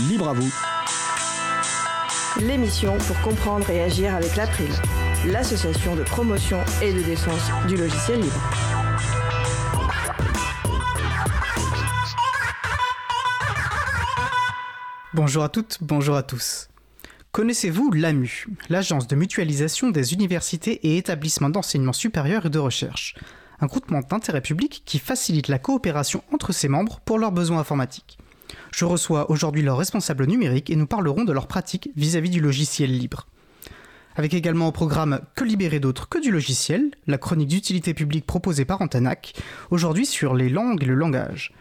libre à vous. L'émission pour comprendre et agir avec l'April, l'association de promotion et de défense du logiciel libre. Bonjour à toutes, bonjour à tous. Connaissez-vous l'AMU, l'Agence de mutualisation des universités et établissements d'enseignement supérieur et de recherche? Un groupement d'intérêt public qui facilite la coopération entre ses membres pour leurs besoins informatiques. Je reçois aujourd'hui leurs responsables numériques et nous parlerons de leurs pratiques vis-à-vis du logiciel libre. Avec également au programme Que libérer d'autres que du logiciel, la chronique d'utilité publique proposée par Antanac, aujourd'hui sur les langues et le langage.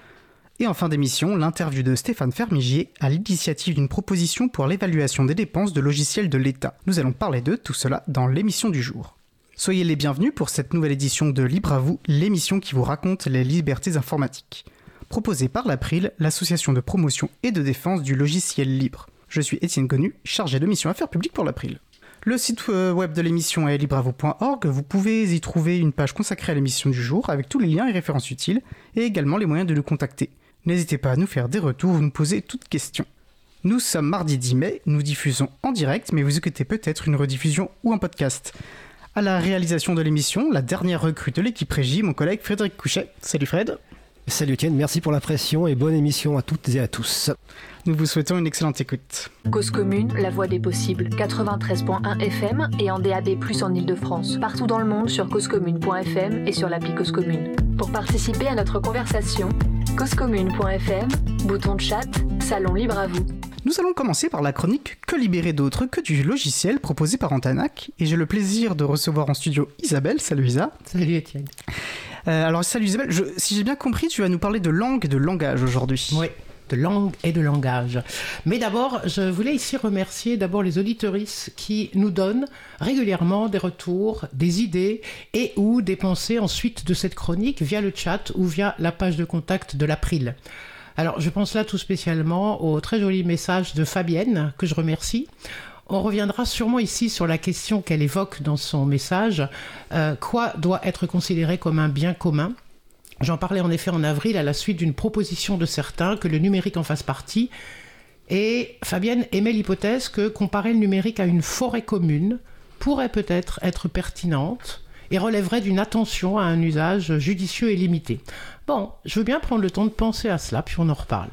Et en fin d'émission, l'interview de Stéphane Fermigier à l'initiative d'une proposition pour l'évaluation des dépenses de logiciels de l'État. Nous allons parler de tout cela dans l'émission du jour. Soyez les bienvenus pour cette nouvelle édition de Libre à vous, l'émission qui vous raconte les libertés informatiques. Proposée par l'April, l'association de promotion et de défense du logiciel libre. Je suis Étienne Connu, chargé de mission affaires publiques pour l'April. Le site web de l'émission est libreavo.org. Vous pouvez y trouver une page consacrée à l'émission du jour avec tous les liens et références utiles et également les moyens de nous contacter. N'hésitez pas à nous faire des retours ou nous poser toutes questions. Nous sommes mardi 10 mai, nous diffusons en direct, mais vous écoutez peut-être une rediffusion ou un podcast. À la réalisation de l'émission, la dernière recrue de l'équipe régie, mon collègue Frédéric Couchet. Salut Fred. Salut Etienne, merci pour la pression et bonne émission à toutes et à tous. Nous vous souhaitons une excellente écoute. Cause commune, la voix des possibles, 93.1 FM et en DAB+, en Ile-de-France. Partout dans le monde sur causecommune.fm et sur l'appli Cause Commune. Pour participer à notre conversation, causecommune.fm, bouton de chat, salon libre à vous. Nous allons commencer par la chronique Que libérer d'autres que du logiciel proposé par Antanac. Et j'ai le plaisir de recevoir en studio Isabelle. Salut Isa. Salut Étienne. Euh, alors salut Isabelle, si j'ai bien compris, tu vas nous parler de langue et de langage aujourd'hui. Oui, de langue et de langage. Mais d'abord, je voulais ici remercier d'abord les auditorices qui nous donnent régulièrement des retours, des idées et ou des pensées ensuite de cette chronique via le chat ou via la page de contact de l'April. Alors, je pense là tout spécialement au très joli message de Fabienne, que je remercie. On reviendra sûrement ici sur la question qu'elle évoque dans son message. Euh, quoi doit être considéré comme un bien commun? J'en parlais en effet en avril à la suite d'une proposition de certains que le numérique en fasse partie. Et Fabienne émet l'hypothèse que comparer le numérique à une forêt commune pourrait peut-être être pertinente et relèverait d'une attention à un usage judicieux et limité. Bon, je veux bien prendre le temps de penser à cela, puis on en reparle.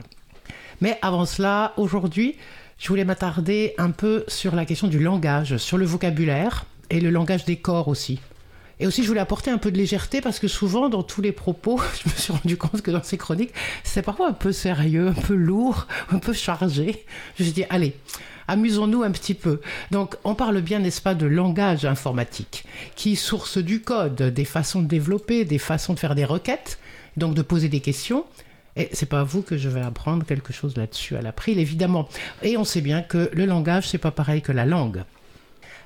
Mais avant cela, aujourd'hui, je voulais m'attarder un peu sur la question du langage, sur le vocabulaire et le langage des corps aussi. Et aussi, je voulais apporter un peu de légèreté parce que souvent, dans tous les propos, je me suis rendu compte que dans ces chroniques, c'est parfois un peu sérieux, un peu lourd, un peu chargé. Je me suis dit, allez, amusons-nous un petit peu. Donc, on parle bien, n'est-ce pas, de langage informatique, qui source du code, des façons de développer, des façons de faire des requêtes, donc de poser des questions. Et c'est pas à vous que je vais apprendre quelque chose là-dessus à l'April, évidemment. Et on sait bien que le langage, c'est pas pareil que la langue.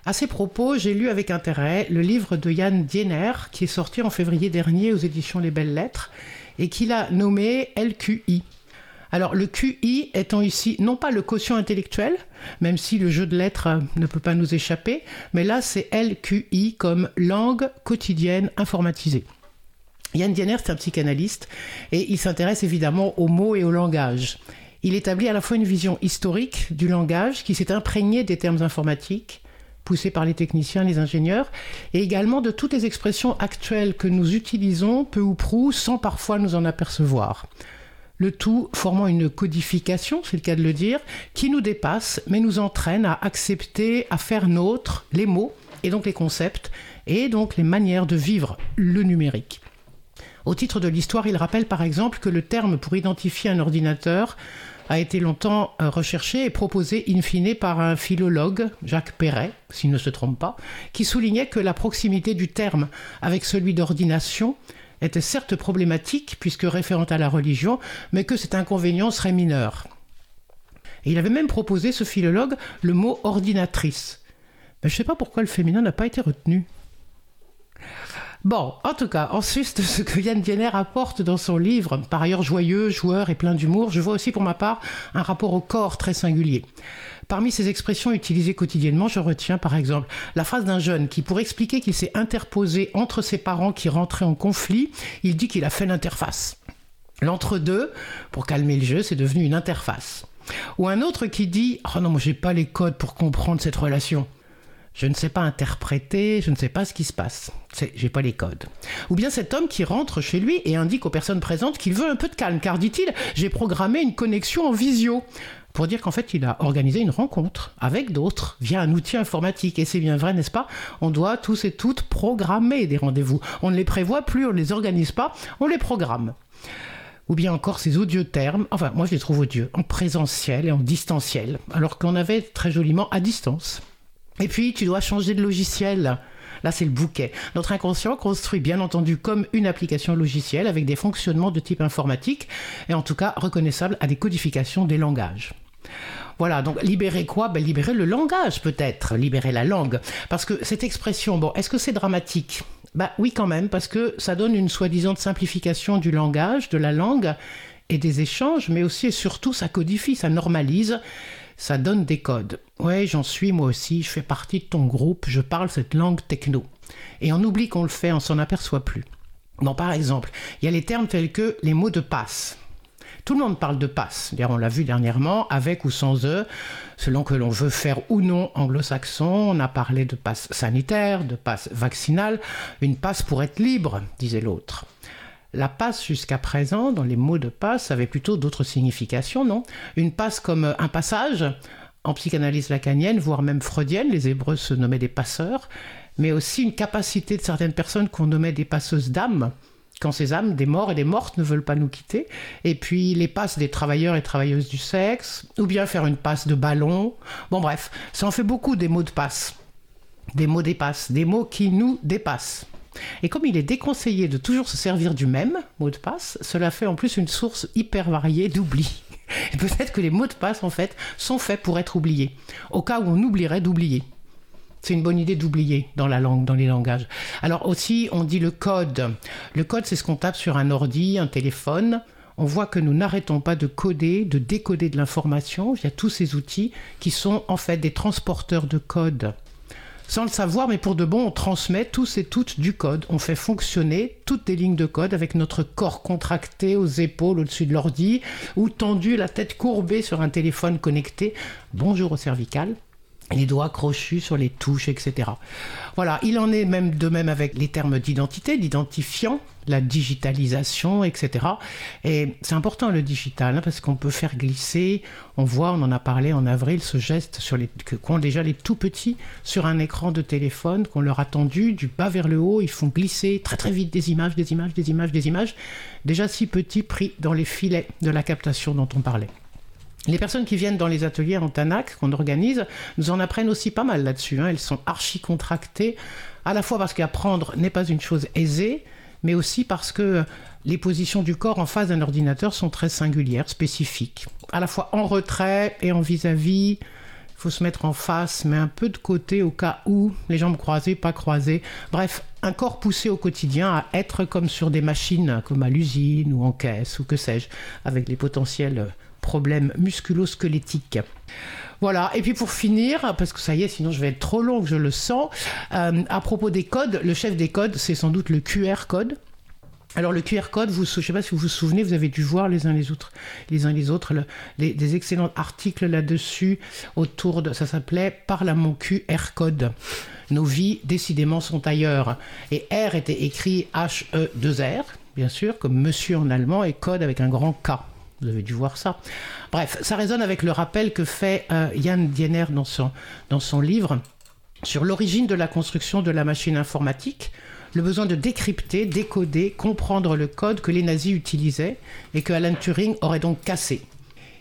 À ces propos, j'ai lu avec intérêt le livre de Yann Diener, qui est sorti en février dernier aux éditions Les Belles Lettres, et qu'il a nommé LQI. Alors le QI étant ici non pas le quotient intellectuel, même si le jeu de lettres euh, ne peut pas nous échapper, mais là c'est LQI comme langue quotidienne informatisée. Yann Diener, c'est un psychanalyste et il s'intéresse évidemment aux mots et au langage. Il établit à la fois une vision historique du langage qui s'est imprégné des termes informatiques, poussés par les techniciens, les ingénieurs, et également de toutes les expressions actuelles que nous utilisons peu ou prou sans parfois nous en apercevoir. Le tout formant une codification, c'est le cas de le dire, qui nous dépasse mais nous entraîne à accepter, à faire nôtre les mots et donc les concepts et donc les manières de vivre le numérique. Au titre de l'histoire, il rappelle par exemple que le terme pour identifier un ordinateur a été longtemps euh, recherché et proposé in fine par un philologue, Jacques Perret, s'il ne se trompe pas, qui soulignait que la proximité du terme avec celui d'ordination était certes problématique puisque référente à la religion, mais que cet inconvénient serait mineur. Et il avait même proposé, ce philologue, le mot ordinatrice. Mais je ne sais pas pourquoi le féminin n'a pas été retenu. Bon, en tout cas, ensuite de ce que Yann Diener apporte dans son livre, par ailleurs joyeux, joueur et plein d'humour, je vois aussi pour ma part un rapport au corps très singulier. Parmi ces expressions utilisées quotidiennement, je retiens par exemple la phrase d'un jeune qui, pour expliquer qu'il s'est interposé entre ses parents qui rentraient en conflit, il dit qu'il a fait l'interface. L'entre-deux, pour calmer le jeu, c'est devenu une interface. Ou un autre qui dit Oh non, moi j'ai pas les codes pour comprendre cette relation. Je ne sais pas interpréter, je ne sais pas ce qui se passe. J'ai pas les codes. Ou bien cet homme qui rentre chez lui et indique aux personnes présentes qu'il veut un peu de calme, car dit-il, j'ai programmé une connexion en visio. Pour dire qu'en fait, il a organisé une rencontre avec d'autres via un outil informatique. Et c'est bien vrai, n'est-ce pas? On doit tous et toutes programmer des rendez-vous. On ne les prévoit plus, on ne les organise pas, on les programme ou bien encore ces odieux termes, enfin moi je les trouve odieux, en présentiel et en distanciel, alors qu'on avait très joliment à distance. Et puis, tu dois changer de logiciel. Là, c'est le bouquet. Notre inconscient construit bien entendu comme une application logicielle avec des fonctionnements de type informatique et en tout cas reconnaissable à des codifications des langages. Voilà, donc libérer quoi? Ben, Libérer le langage peut-être, libérer la langue. Parce que cette expression, bon, est-ce que c'est dramatique? Bah oui quand même, parce que ça donne une soi-disant simplification du langage, de la langue et des échanges, mais aussi et surtout ça codifie, ça normalise ça donne des codes. Ouais, j'en suis moi aussi, je fais partie de ton groupe, je parle cette langue techno. Et on oublie qu'on le fait, on s'en aperçoit plus. Bon, par exemple, il y a les termes tels que les mots de passe. Tout le monde parle de passe. On l'a vu dernièrement, avec ou sans eux, selon que l'on veut faire ou non anglo-saxon. On a parlé de passe sanitaire, de passe vaccinal. Une passe pour être libre, disait l'autre. La passe jusqu'à présent, dans les mots de passe, avait plutôt d'autres significations, non? Une passe comme un passage, en psychanalyse lacanienne, voire même freudienne, les Hébreux se nommaient des passeurs, mais aussi une capacité de certaines personnes qu'on nommait des passeuses d'âmes, quand ces âmes, des morts et des mortes, ne veulent pas nous quitter. Et puis les passes des travailleurs et travailleuses du sexe, ou bien faire une passe de ballon. Bon bref, ça en fait beaucoup des mots de passe. Des mots dépassent, des mots qui nous dépassent. Et comme il est déconseillé de toujours se servir du même mot de passe, cela fait en plus une source hyper variée d'oubli. Et peut-être que les mots de passe, en fait, sont faits pour être oubliés, au cas où on oublierait d'oublier. C'est une bonne idée d'oublier dans la langue, dans les langages. Alors aussi, on dit le code. Le code, c'est ce qu'on tape sur un ordi, un téléphone. On voit que nous n'arrêtons pas de coder, de décoder de l'information. Il y a tous ces outils qui sont en fait des transporteurs de code sans le savoir, mais pour de bon, on transmet tous et toutes du code. On fait fonctionner toutes des lignes de code avec notre corps contracté aux épaules au-dessus de l'ordi ou tendu, la tête courbée sur un téléphone connecté. Bonjour au cervical les doigts crochus sur les touches, etc. Voilà, il en est même de même avec les termes d'identité, d'identifiant, la digitalisation, etc. Et c'est important le digital, hein, parce qu'on peut faire glisser, on voit, on en a parlé en avril, ce geste sur les, qu'ont déjà les tout petits sur un écran de téléphone, qu'on leur a tendu du bas vers le haut, ils font glisser très très vite des images, des images, des images, des images, déjà si petits pris dans les filets de la captation dont on parlait. Les personnes qui viennent dans les ateliers en TANAC qu'on organise nous en apprennent aussi pas mal là-dessus. Hein. Elles sont archi contractées, à la fois parce qu'apprendre n'est pas une chose aisée, mais aussi parce que les positions du corps en face d'un ordinateur sont très singulières, spécifiques. À la fois en retrait et en vis-à-vis. Il faut se mettre en face, mais un peu de côté au cas où, les jambes croisées, pas croisées. Bref, un corps poussé au quotidien à être comme sur des machines, comme à l'usine ou en caisse ou que sais-je, avec les potentiels problèmes musculo-squelettiques. Voilà, et puis pour finir, parce que ça y est, sinon je vais être trop long, je le sens, euh, à propos des codes, le chef des codes, c'est sans doute le QR code. Alors le QR code, je ne sais pas si vous vous souvenez, vous avez dû voir les uns les autres, les uns les autres, des excellents articles là-dessus autour de, ça s'appelait Parle à mon QR code. Nos vies décidément sont ailleurs. Et R était écrit H-E-2-R, bien sûr, comme monsieur en allemand, et code avec un grand K. Vous avez dû voir ça. Bref, ça résonne avec le rappel que fait euh, Yann Diener dans son, dans son livre sur l'origine de la construction de la machine informatique, le besoin de décrypter, décoder, comprendre le code que les nazis utilisaient et que Alan Turing aurait donc cassé.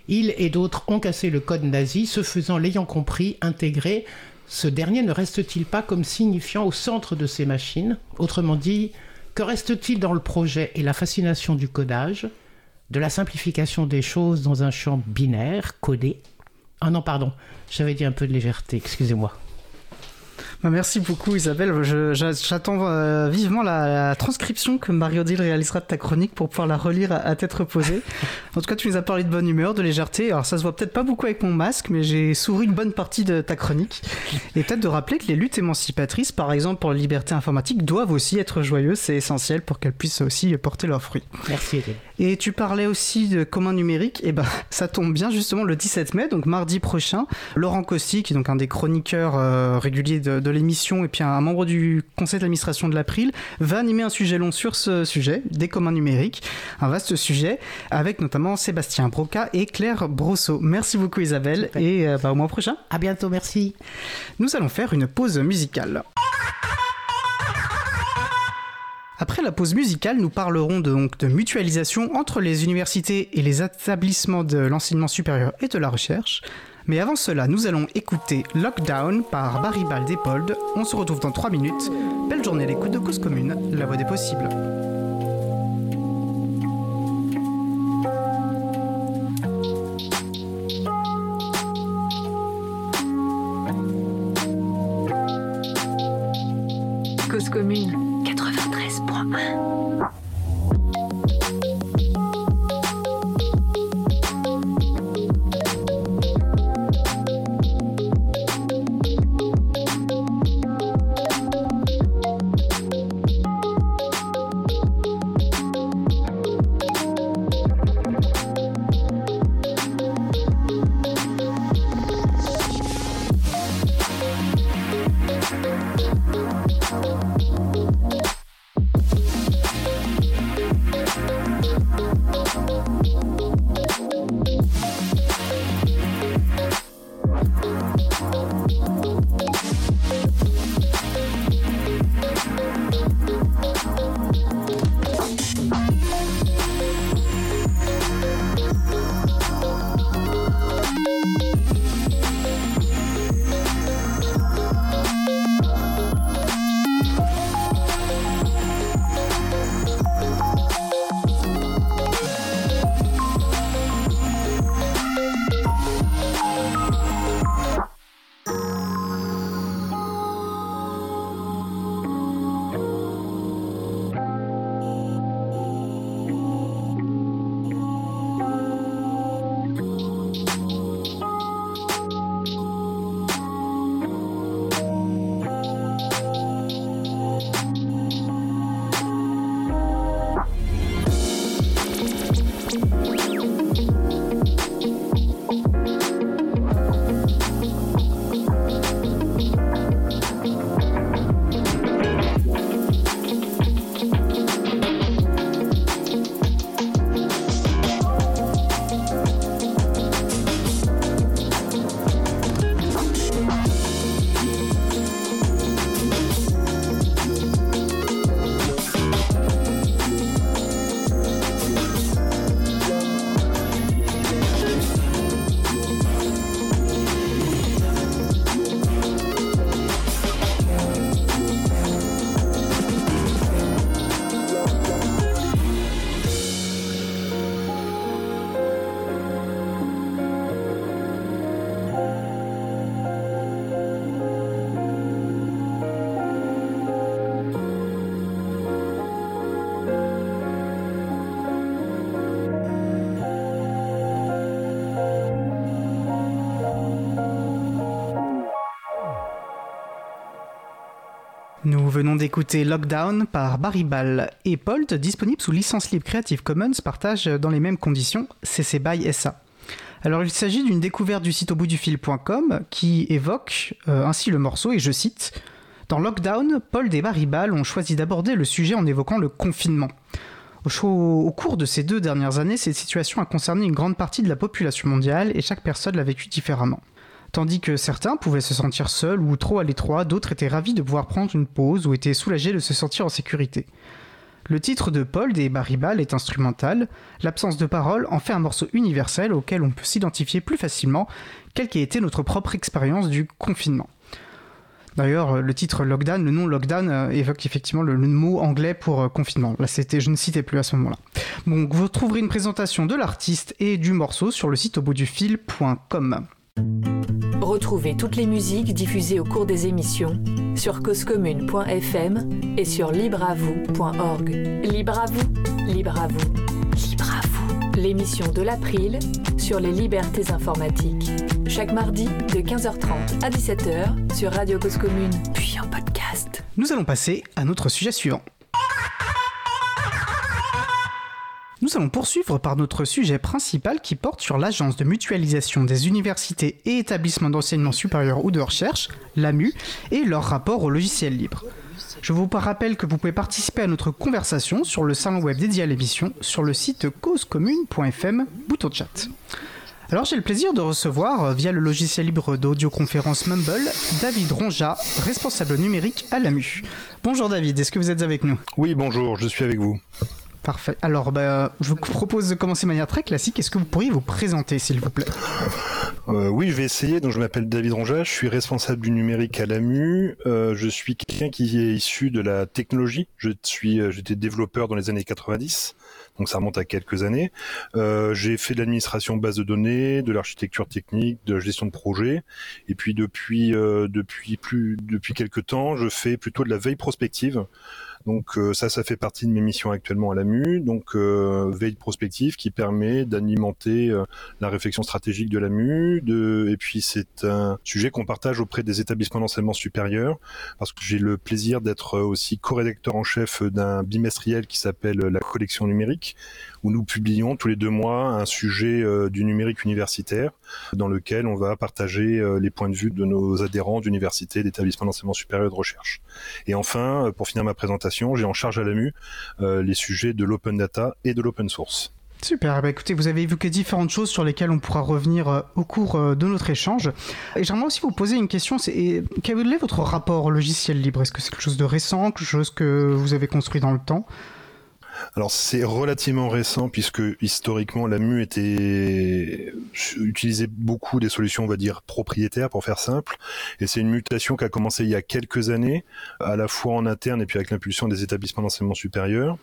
Il et d'autres ont cassé le code nazi, ce faisant, l'ayant compris, intégré, ce dernier ne reste-t-il pas comme signifiant au centre de ces machines? Autrement dit, que reste-t-il dans le projet et la fascination du codage? De la simplification des choses dans un champ binaire, codé. Ah non, pardon, j'avais dit un peu de légèreté, excusez-moi. Bah, merci beaucoup Isabelle. J'attends euh, vivement la, transcription que Mario Dill réalisera de ta chronique pour pouvoir la relire à, tête reposée. En tout cas, tu nous as parlé de bonne humeur, de légèreté. Alors ça se voit peut-être pas beaucoup avec mon masque, mais j'ai souri une bonne partie de ta chronique. Et peut-être de rappeler que les luttes émancipatrices, par exemple pour la liberté informatique, doivent aussi être joyeuses. C'est essentiel pour qu'elles puissent aussi porter leurs fruits. Merci. Et tu parlais aussi de commun numérique, et ben ça tombe bien justement le 17 mai, donc mardi prochain. Laurent Costi, qui est donc un des chroniqueurs euh, réguliers de, l'émission et puis un, membre du conseil d'administration de l'April, va animer un sujet long sur ce sujet, des communs numériques, un vaste sujet, avec notamment Sébastien Broca et Claire Brosseau. Merci beaucoup Isabelle, et euh, bah, au mois prochain. À bientôt, merci. Nous allons faire une pause musicale. Après la pause musicale, nous parlerons donc de mutualisation entre les universités et les établissements de l'enseignement supérieur et de la recherche. Mais avant cela, nous allons écouter Lockdown par Barry Baldepold. On se retrouve dans 3 minutes. Belle journée à l'écoute de Cause Commune, la voix des possibles. Nous venons d'écouter Lockdown par Barry Ball et Polt, disponible sous licence libre Creative Commons, partage dans les mêmes conditions CC BY SA. Alors il s'agit d'une découverte du site au bout du fil.com qui évoque euh, ainsi le morceau et je cite Dans Lockdown, Paul et Barry Ball ont choisi d'aborder le sujet en évoquant le confinement. Au, au cours de ces deux dernières années, cette situation a concerné une grande partie de la population mondiale et chaque personne l'a vécu différemment. Tandis que certains pouvaient se sentir seuls ou trop à l'étroit, d'autres étaient ravis de pouvoir prendre une pause ou étaient soulagés de se sentir en sécurité. Le titre de Paul des Baribal est instrumental, l'absence de parole en fait un morceau universel auquel on peut s'identifier plus facilement, quelle qu'ait été notre propre expérience du confinement. D'ailleurs, le titre lockdown, le nom lockdown euh, évoque effectivement le, mot anglais pour euh, confinement. Là, c'était, je ne citais plus à ce moment-là. Donc, vous trouverez une présentation de l'artiste et du morceau sur le site au bout du. Retrouvez toutes les musiques diffusées au cours des émissions sur causecommune.fm et sur libreavoue.org. Libre à vous, libre à vous, libre à vous. L'émission de l'April sur les libertés informatiques. Chaque mardi de 15h30 à 17h sur Radio Cause Commune, puis en podcast. Nous allons passer à notre sujet suivant. Nous allons poursuivre par notre sujet principal qui porte sur l'Agence de mutualisation des universités et établissements d'enseignement supérieur ou de recherche, l'AMU, et leur rapport au logiciel libre. Je vous rappelle que vous pouvez participer à notre conversation sur le salon web dédié à l'émission sur le site causecommune.fm, bouton chat. Alors j'ai le plaisir de recevoir, euh, via le logiciel libre d'audioconférence Mumble, David Ronja, responsable numérique à l'AMU. Bonjour David, est-ce que vous êtes avec nous? Oui, bonjour, je suis avec vous. Parfait. Alors, bah, je vous propose de commencer de manière très classique. Est-ce que vous pourriez vous présenter, s'il vous plaît? Euh, Oui, je vais essayer. Donc, je m'appelle David Ronja, je suis responsable du numérique à l'AMU. Euh, je suis quelqu'un qui est issu de la technologie. Je suis, euh, j'étais développeur dans les années 90, donc ça remonte à quelques années. Euh, j'ai fait de l'administration base de données, de l'architecture technique, de la gestion de projet, et puis depuis euh, depuis plus depuis quelques temps, je fais plutôt de la veille prospective. Donc euh, ça, ça fait partie de mes missions actuellement à l'AMU. Donc euh, veille prospective qui permet d'alimenter euh, la réflexion stratégique de l'AMU. De... Et puis c'est un sujet qu'on partage auprès des établissements d'enseignement supérieur parce que j'ai le plaisir d'être aussi co-rédacteur en chef d'un bimestriel qui s'appelle la collection numérique où nous publions tous les deux mois un sujet du numérique universitaire dans lequel on va partager les points de vue de nos adhérents d'universités, d'établissements d'enseignement supérieur et de recherche. Et enfin, pour finir ma présentation, j'ai en charge à l'AMU euh, les sujets de l'open data et de l'open source. Super, bah écoutez, vous avez évoqué différentes choses sur lesquelles on pourra revenir euh, au cours euh, de notre échange. Et j'aimerais aussi vous poser une question, c'est quel est votre rapport logiciel libre? Est-ce que c'est quelque chose de récent, quelque chose que vous avez construit dans le temps? Alors c'est relativement récent puisque historiquement la MU était utilisait beaucoup des solutions on va dire propriétaires pour faire simple et c'est une mutation qui a commencé il y a quelques années à la fois en interne et puis avec l'impulsion des établissements d'enseignement supérieur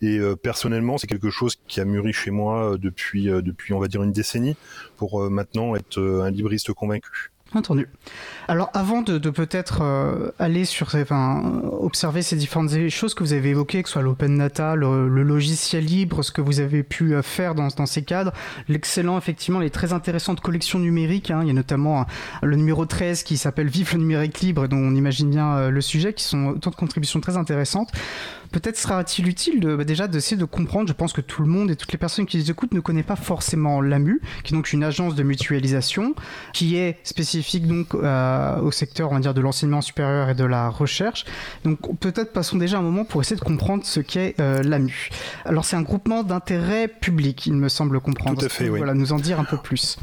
et euh, personnellement c'est quelque chose qui a mûri chez moi depuis euh, depuis on va dire une décennie pour euh, maintenant être un libriste convaincu. Entendu. Alors avant de, peut-être euh, aller sur, enfin, observer ces différentes choses que vous avez évoquées, que ce soit l'open data, le, logiciel libre, ce que vous avez pu euh, faire dans, dans ces cadres, l'excellent, effectivement, les très intéressantes collections numériques. Hein. il y a notamment euh, le numéro 13 qui s'appelle Vive le numérique libre, dont on imagine bien le sujet, qui sont autant de contributions très intéressantes peut-être sera-t-il utile de, bah, déjà d'essayer de comprendre, je pense que tout le monde et toutes les personnes qui les écoutent ne connaissent pas forcément l'AMU, qui est donc une agence de mutualisation, qui est spécifique donc euh, au secteur on va dire de l'enseignement supérieur et de la recherche. Donc peut-être passons déjà un moment pour essayer de comprendre ce qu'est euh, l'AMU. Alors c'est un groupement d'intérêt public, il me semble comprendre. Tout à fait, oui. Voilà, nous en dire un peu plus.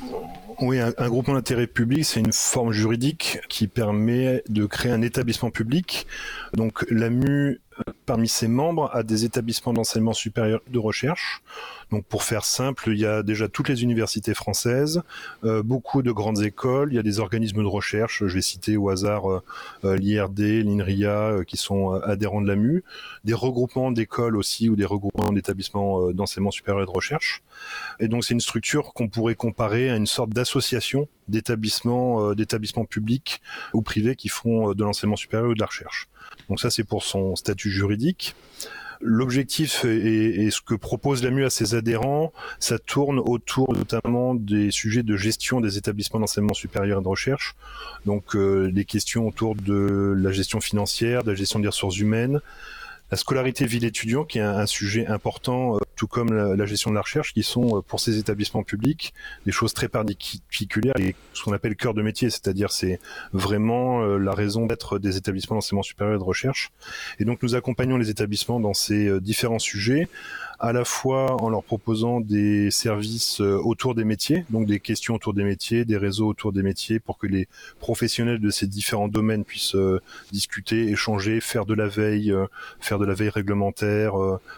Oui, un, groupement d'intérêt public, c'est une forme juridique qui permet de créer un établissement public. Donc l'AMU parmi ses membres à des établissements d'enseignement supérieur de recherche. Donc pour faire simple, il y a déjà toutes les universités françaises, euh, beaucoup de grandes écoles, il y a des organismes de recherche, je vais citer au hasard euh, euh, l'IRD, l'INRIA, qui sont adhérents de l'AMU, des regroupements d'écoles aussi ou des regroupements d'établissements d'enseignement supérieur de recherche. Et donc c'est une structure qu'on pourrait comparer à une sorte d'association d'établissements d'établissements publics ou privés qui font de l'enseignement supérieur ou de la recherche. Donc ça, c'est pour son statut juridique. L'objectif et, ce que propose l'AMU à ses adhérents, ça tourne autour notamment des sujets de gestion des établissements d'enseignement supérieur et de recherche. Donc euh, les questions autour de la gestion financière, de la gestion des ressources humaines, la scolarité ville étudiant, qui est un, sujet important, euh, tout comme la, gestion de la recherche, qui sont euh, pour ces établissements publics des choses très particulières et ce qu'on appelle cœur de métier, c'est-à-dire c'est vraiment euh, la raison d'être des établissements d'enseignement supérieur et de recherche. Et donc nous accompagnons les établissements dans ces différents sujets à la fois en leur proposant des services euh, autour des métiers, donc des questions autour des métiers, des réseaux autour des métiers, pour que les professionnels de ces différents domaines puissent euh, discuter, échanger, faire de la veille, euh, faire de la veille réglementaire,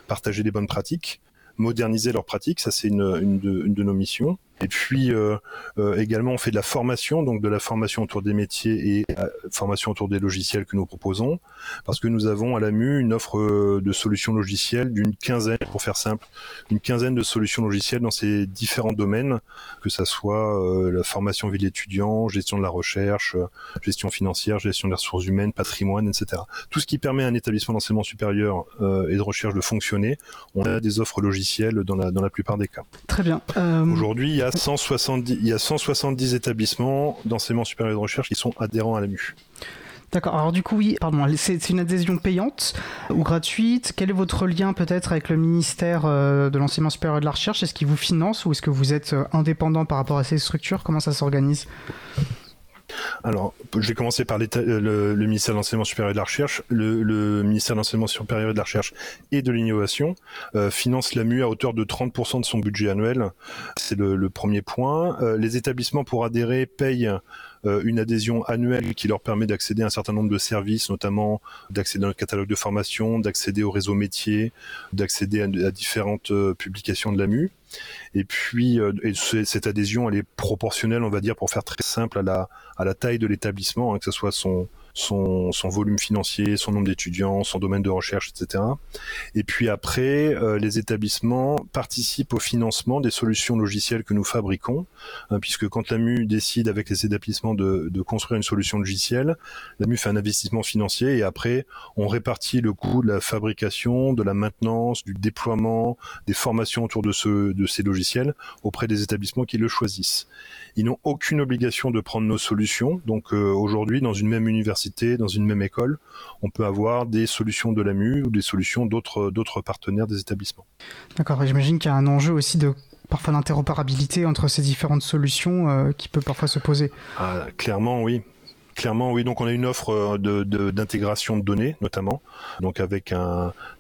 partager des bonnes pratiques, moderniser leurs pratiques, ça c'est une, une, une de nos missions. Et puis euh, euh, également, on fait de la formation, donc de la formation autour des métiers et euh, formation autour des logiciels que nous proposons, parce que nous avons à l'AMU une offre de solutions logicielles d'une quinzaine, pour faire simple, une quinzaine de solutions logicielles dans ces différents domaines, que ça soit la formation ville étudiant, gestion de la recherche, gestion financière, gestion des ressources humaines, patrimoine, etc. Tout ce qui permet à un établissement d'enseignement supérieur et de recherche de fonctionner, on a des offres logicielles dans la, dans la plupart des cas. Très bien. Aujourd'hui, il y a 170, il y a 170 établissements d'enseignement supérieur de recherche qui sont adhérents à l'AMU. D'accord. Alors du coup, oui, pardon, c'est une adhésion payante ou gratuite? Quel est votre lien peut-être avec le ministère euh, de l'enseignement supérieur et de la recherche? Est-ce qu'il vous finance ou est-ce que vous êtes euh, indépendant par rapport à ces structures? Comment ça s'organise? Alors, je vais commencer par le, ministère de l'enseignement supérieur et de la recherche. Le, ministère de l'enseignement supérieur et de la recherche et de l'innovation euh, finance l'AMU à hauteur de 30% de son budget annuel. C'est le, premier point. les établissements pour adhérer payent euh, une adhésion annuelle qui leur permet d'accéder à un certain nombre de services, notamment d'accéder au catalogue de formation, d'accéder au réseau métier, d'accéder à, différentes euh, publications de l'AMU. Et puis, euh, cette adhésion, elle est proportionnelle, on va dire, pour faire très simple à la, à la taille de l'établissement, hein, que ce soit son, son, son volume financier, son nombre d'étudiants, son domaine de recherche, etc. Et puis après, euh, les établissements participent au financement des solutions logicielles que nous fabriquons, hein, puisque quand l'AMU décide avec les établissements de, de, construire une solution logicielle, l'AMU fait un investissement financier et après, on répartit le coût de la fabrication, de la maintenance, du déploiement, des formations autour de, ce, de ces logiciels auprès des établissements qui le choisissent. Ils n'ont aucune obligation de prendre nos solutions, donc euh, aujourd'hui, dans une même université, dans une même école, on peut avoir des solutions de l'AMU ou des solutions d'autres d'autres partenaires des établissements. D'accord, j'imagine qu'il y a un enjeu aussi de parfois d'interopérabilité entre ces différentes solutions euh, qui peut parfois se poser. Ah, clairement, oui. Clairement, oui. Donc, on a une offre euh, d'intégration de, données, notamment, donc avec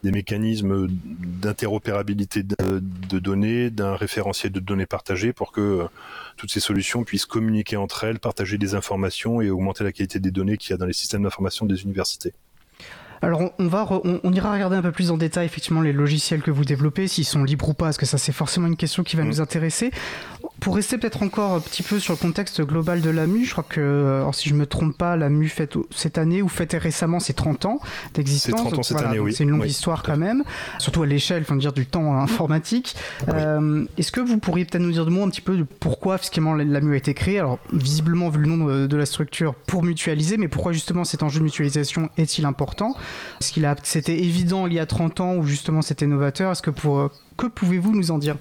des mécanismes d'interopérabilité de, données, d'un référentiel de données partagées pour que euh, toutes ces solutions puissent communiquer entre elles, partager des informations et augmenter la qualité des données qu'il y a dans les systèmes d'information des universités. Alors on, va on, ira regarder un peu plus en détail effectivement les logiciels que vous développez, s'ils sont libres ou pas, parce que ça c'est forcément une question qui va mm. nous intéresser. Pour rester peut-être encore un petit peu sur le contexte global de l'AMU, je crois que, euh, alors si je me trompe pas, l'AMU fête cette année ou fêtait récemment ses 30 ans d'existence. C'est 30 ans cette année, oui. C'est une longue histoire quand même, surtout à l'échelle, faut dire, du temps informatique. Euh, est-ce que vous pourriez peut-être nous dire de moi un petit peu de pourquoi fiscalement l'AMU a été créé Alors visiblement vu le nom de la structure pour mutualiser, mais pourquoi justement cet enjeu de mutualisation est-il important? Est-ce qu'il a, c'était évident il y a 30 ans ou justement c'était novateur? Est-ce que pour que pouvez-vous nous en dire?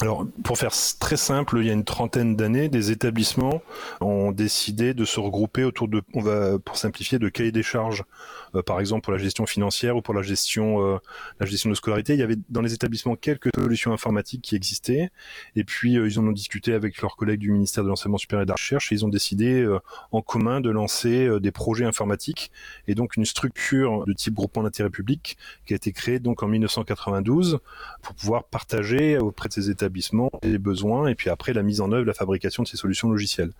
Alors, pour faire très simple, il y a une trentaine d'années, des établissements ont décidé de se regrouper autour de, on va, pour simplifier, de cahiers des charges. euh, par exemple pour la gestion financière ou pour la gestion, euh, la gestion de scolarité. Il y avait dans les établissements quelques solutions informatiques qui existaient, et puis euh, ils en ont discuté avec leurs collègues du ministère de l'enseignement supérieur et de la recherche, et ils ont décidé en commun de lancer des projets informatiques, et donc une structure de type groupement d'intérêt public qui a été créée donc en 1992 pour pouvoir partager auprès de ces établissements les besoins, et puis après la mise en œuvre, la fabrication de ces solutions logicielles.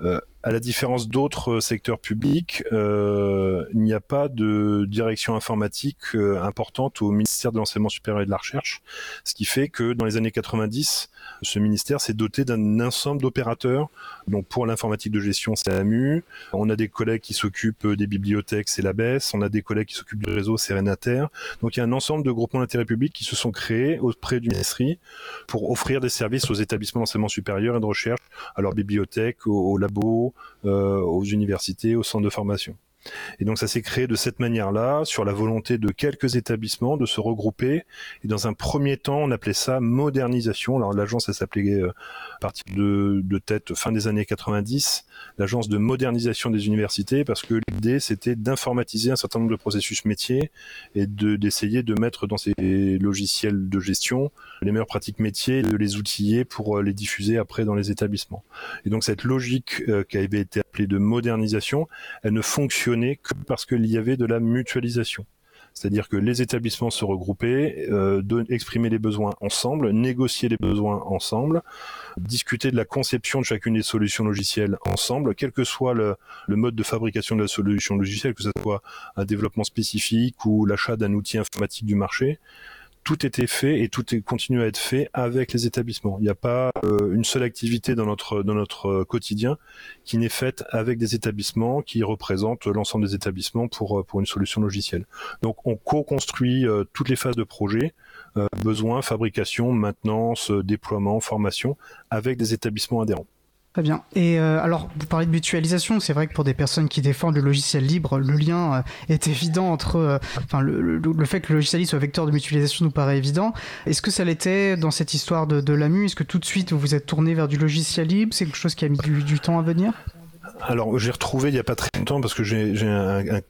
Euh, à la différence d'autres secteurs publics, euh, il n'y a pas de direction informatique euh, importante au ministère de l'enseignement supérieur et de la recherche, ce qui fait que dans les années 90, ce ministère s'est doté d'un ensemble d'opérateurs. Donc pour l'informatique de gestion, c'est AMU. On a des collègues qui s'occupent des bibliothèques, c'est l'ABES. On a des collègues qui s'occupent du réseau, c'est Renater. Donc il y a un ensemble de groupements d'intérêt public qui se sont créés auprès du ministère pour offrir des services aux établissements d'enseignement supérieur et de recherche, à leurs bibliothèques, aux, labos, euh, aux universités, aux centres de formation. Et donc ça s'est créé de cette manière-là, sur la volonté de quelques établissements de se regrouper. Et dans un premier temps, on appelait ça modernisation. Alors l'agence, elle s'appelait euh, à partir de, de, tête fin des années 90, l'agence de modernisation des universités, parce que l'idée c'était d'informatiser un certain nombre de processus métiers et d'essayer de, mettre dans ces logiciels de gestion les meilleures pratiques métiers, de les outiller pour euh, les diffuser après dans les établissements. Et donc cette logique euh, qui avait été de modernisation, elle ne fonctionne que parce qu'il y avait de la mutualisation. C'est-à-dire que les établissements se regroupaient, euh, exprimer les besoins ensemble, négocier les besoins ensemble, discuter de la conception de chacune des solutions logicielles ensemble, quel que soit le, le mode de fabrication de la solution logicielle, que ce soit un développement spécifique ou l'achat d'un outil informatique du marché tout était fait et tout est, continue à être fait avec les établissements. Il n'y a pas euh, une seule activité dans notre dans notre euh, quotidien qui n'est faite avec des établissements qui représentent l'ensemble des établissements pour euh, pour une solution logicielle. Donc on co-construit toutes les phases de projet, besoin, fabrication, maintenance, déploiement, formation avec des établissements adhérents. Très bien. Et euh, alors, vous parlez de mutualisation. C'est vrai que pour des personnes qui défendent le logiciel libre, le lien euh, est évident entre. Euh, enfin, le, fait que le logiciel libre soit vecteur de mutualisation nous paraît évident. Est-ce que ça l'était dans cette histoire de, de l'AMU? Est-ce que tout de suite vous vous êtes tourné vers du logiciel libre? C'est quelque chose qui a mis du, du temps à venir? Alors j'ai retrouvé il y a pas très longtemps parce que j'ai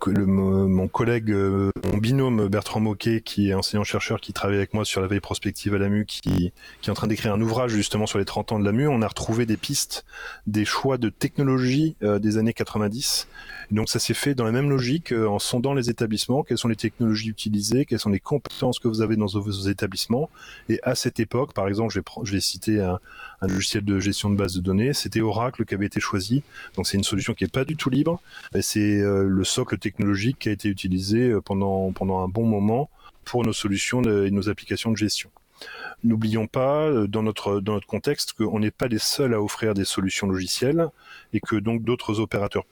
mon collègue, euh, mon binôme Bertrand Moquet, qui est enseignant chercheur, qui travaille avec moi sur la veille prospective à l'AMU, qui, qui est en train d'écrire un ouvrage justement sur les 30 ans de l'AMU. On a retrouvé des pistes, des choix de technologie euh, des années 90. donc ça s'est fait dans la même logique euh, en sondant les établissements, quelles sont les technologies utilisées, quelles sont les compétences que vous avez dans vos, établissements? Et à cette époque, par exemple, je vais, je vais citer un, un logiciel de gestion de base de données, c'était Oracle qui avait été choisi. Donc c'est une solution qui est pas du tout libre. C'est euh, le socle technologique qui a été utilisé euh, pendant, pendant un bon moment pour nos solutions et nos applications de gestion. N'oublions pas, euh, dans notre, dans notre contexte, qu'on n'est pas les seuls à offrir des solutions logicielles et que donc d'autres opérateurs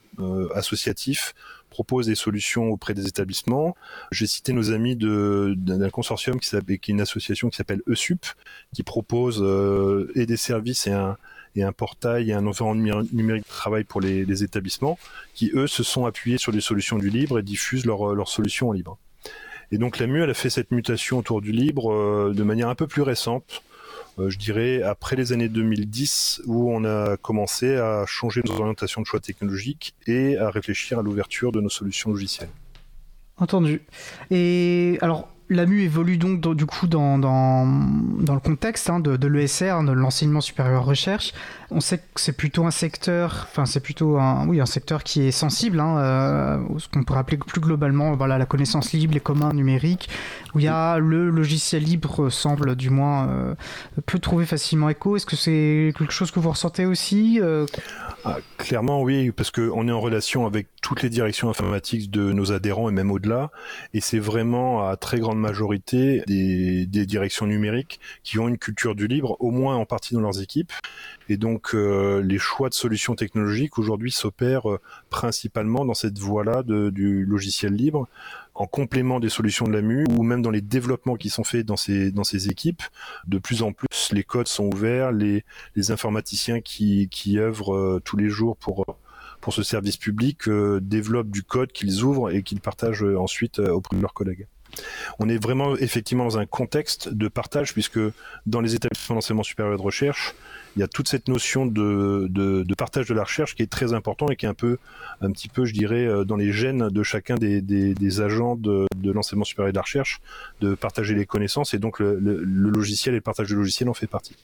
associatifs proposent des solutions auprès des établissements. J'ai cité nos amis d'un consortium qui, est une association qui s'appelle ESUP, qui propose et des services et un, et un portail et un environnement numérique de travail pour les, établissements qui, eux, se sont appuyés sur des solutions du libre et diffusent leurs solutions en libre. Et donc la MU, a fait cette mutation autour du libre euh, de manière un peu plus récente, euh, je dirais après les années 2010, où on a commencé à changer nos orientations de choix technologiques et à réfléchir à l'ouverture de nos solutions logicielles. Entendu. Et alors, L'AMU évolue donc du coup dans le contexte hein, de, de l'ESR, de l'enseignement supérieur recherche. On sait que c'est plutôt un secteur, enfin c'est plutôt un, oui, un secteur qui est sensible, hein, euh, ce qu'on pourrait appeler plus globalement voilà, la connaissance libre, les communs numériques, où il y a le logiciel libre semble du moins euh, peut trouver facilement écho. Est-ce que c'est quelque chose que vous ressentez aussi euh? Ah, Clairement oui, parce qu'on est en relation avec toutes les directions informatiques de nos adhérents et même au-delà, et c'est vraiment à très grande majorité des, directions numériques qui ont une culture du libre, au moins en partie dans leurs équipes. Et donc euh, les choix de solutions technologiques aujourd'hui s'opèrent euh, principalement dans cette voie-là du logiciel libre, en complément des solutions de la MU ou même dans les développements qui sont faits dans ces, dans ces équipes. De plus en plus, les codes sont ouverts, les, les informaticiens qui, qui œuvrent euh, tous les jours pour pour ce service public développent du code qu'ils ouvrent et qu'ils partagent ensuite auprès de leurs collègues. On est vraiment effectivement dans un contexte de partage puisque dans les établissements d'enseignement supérieur de recherche, il y a toute cette notion de, de, partage de la recherche qui est très important et qui est un peu, un petit peu, je dirais, euh, dans les gènes de chacun des, des, agents de, l'enseignement supérieur de la recherche, de partager les connaissances et donc le, le, logiciel et le partage de logiciel en fait partie.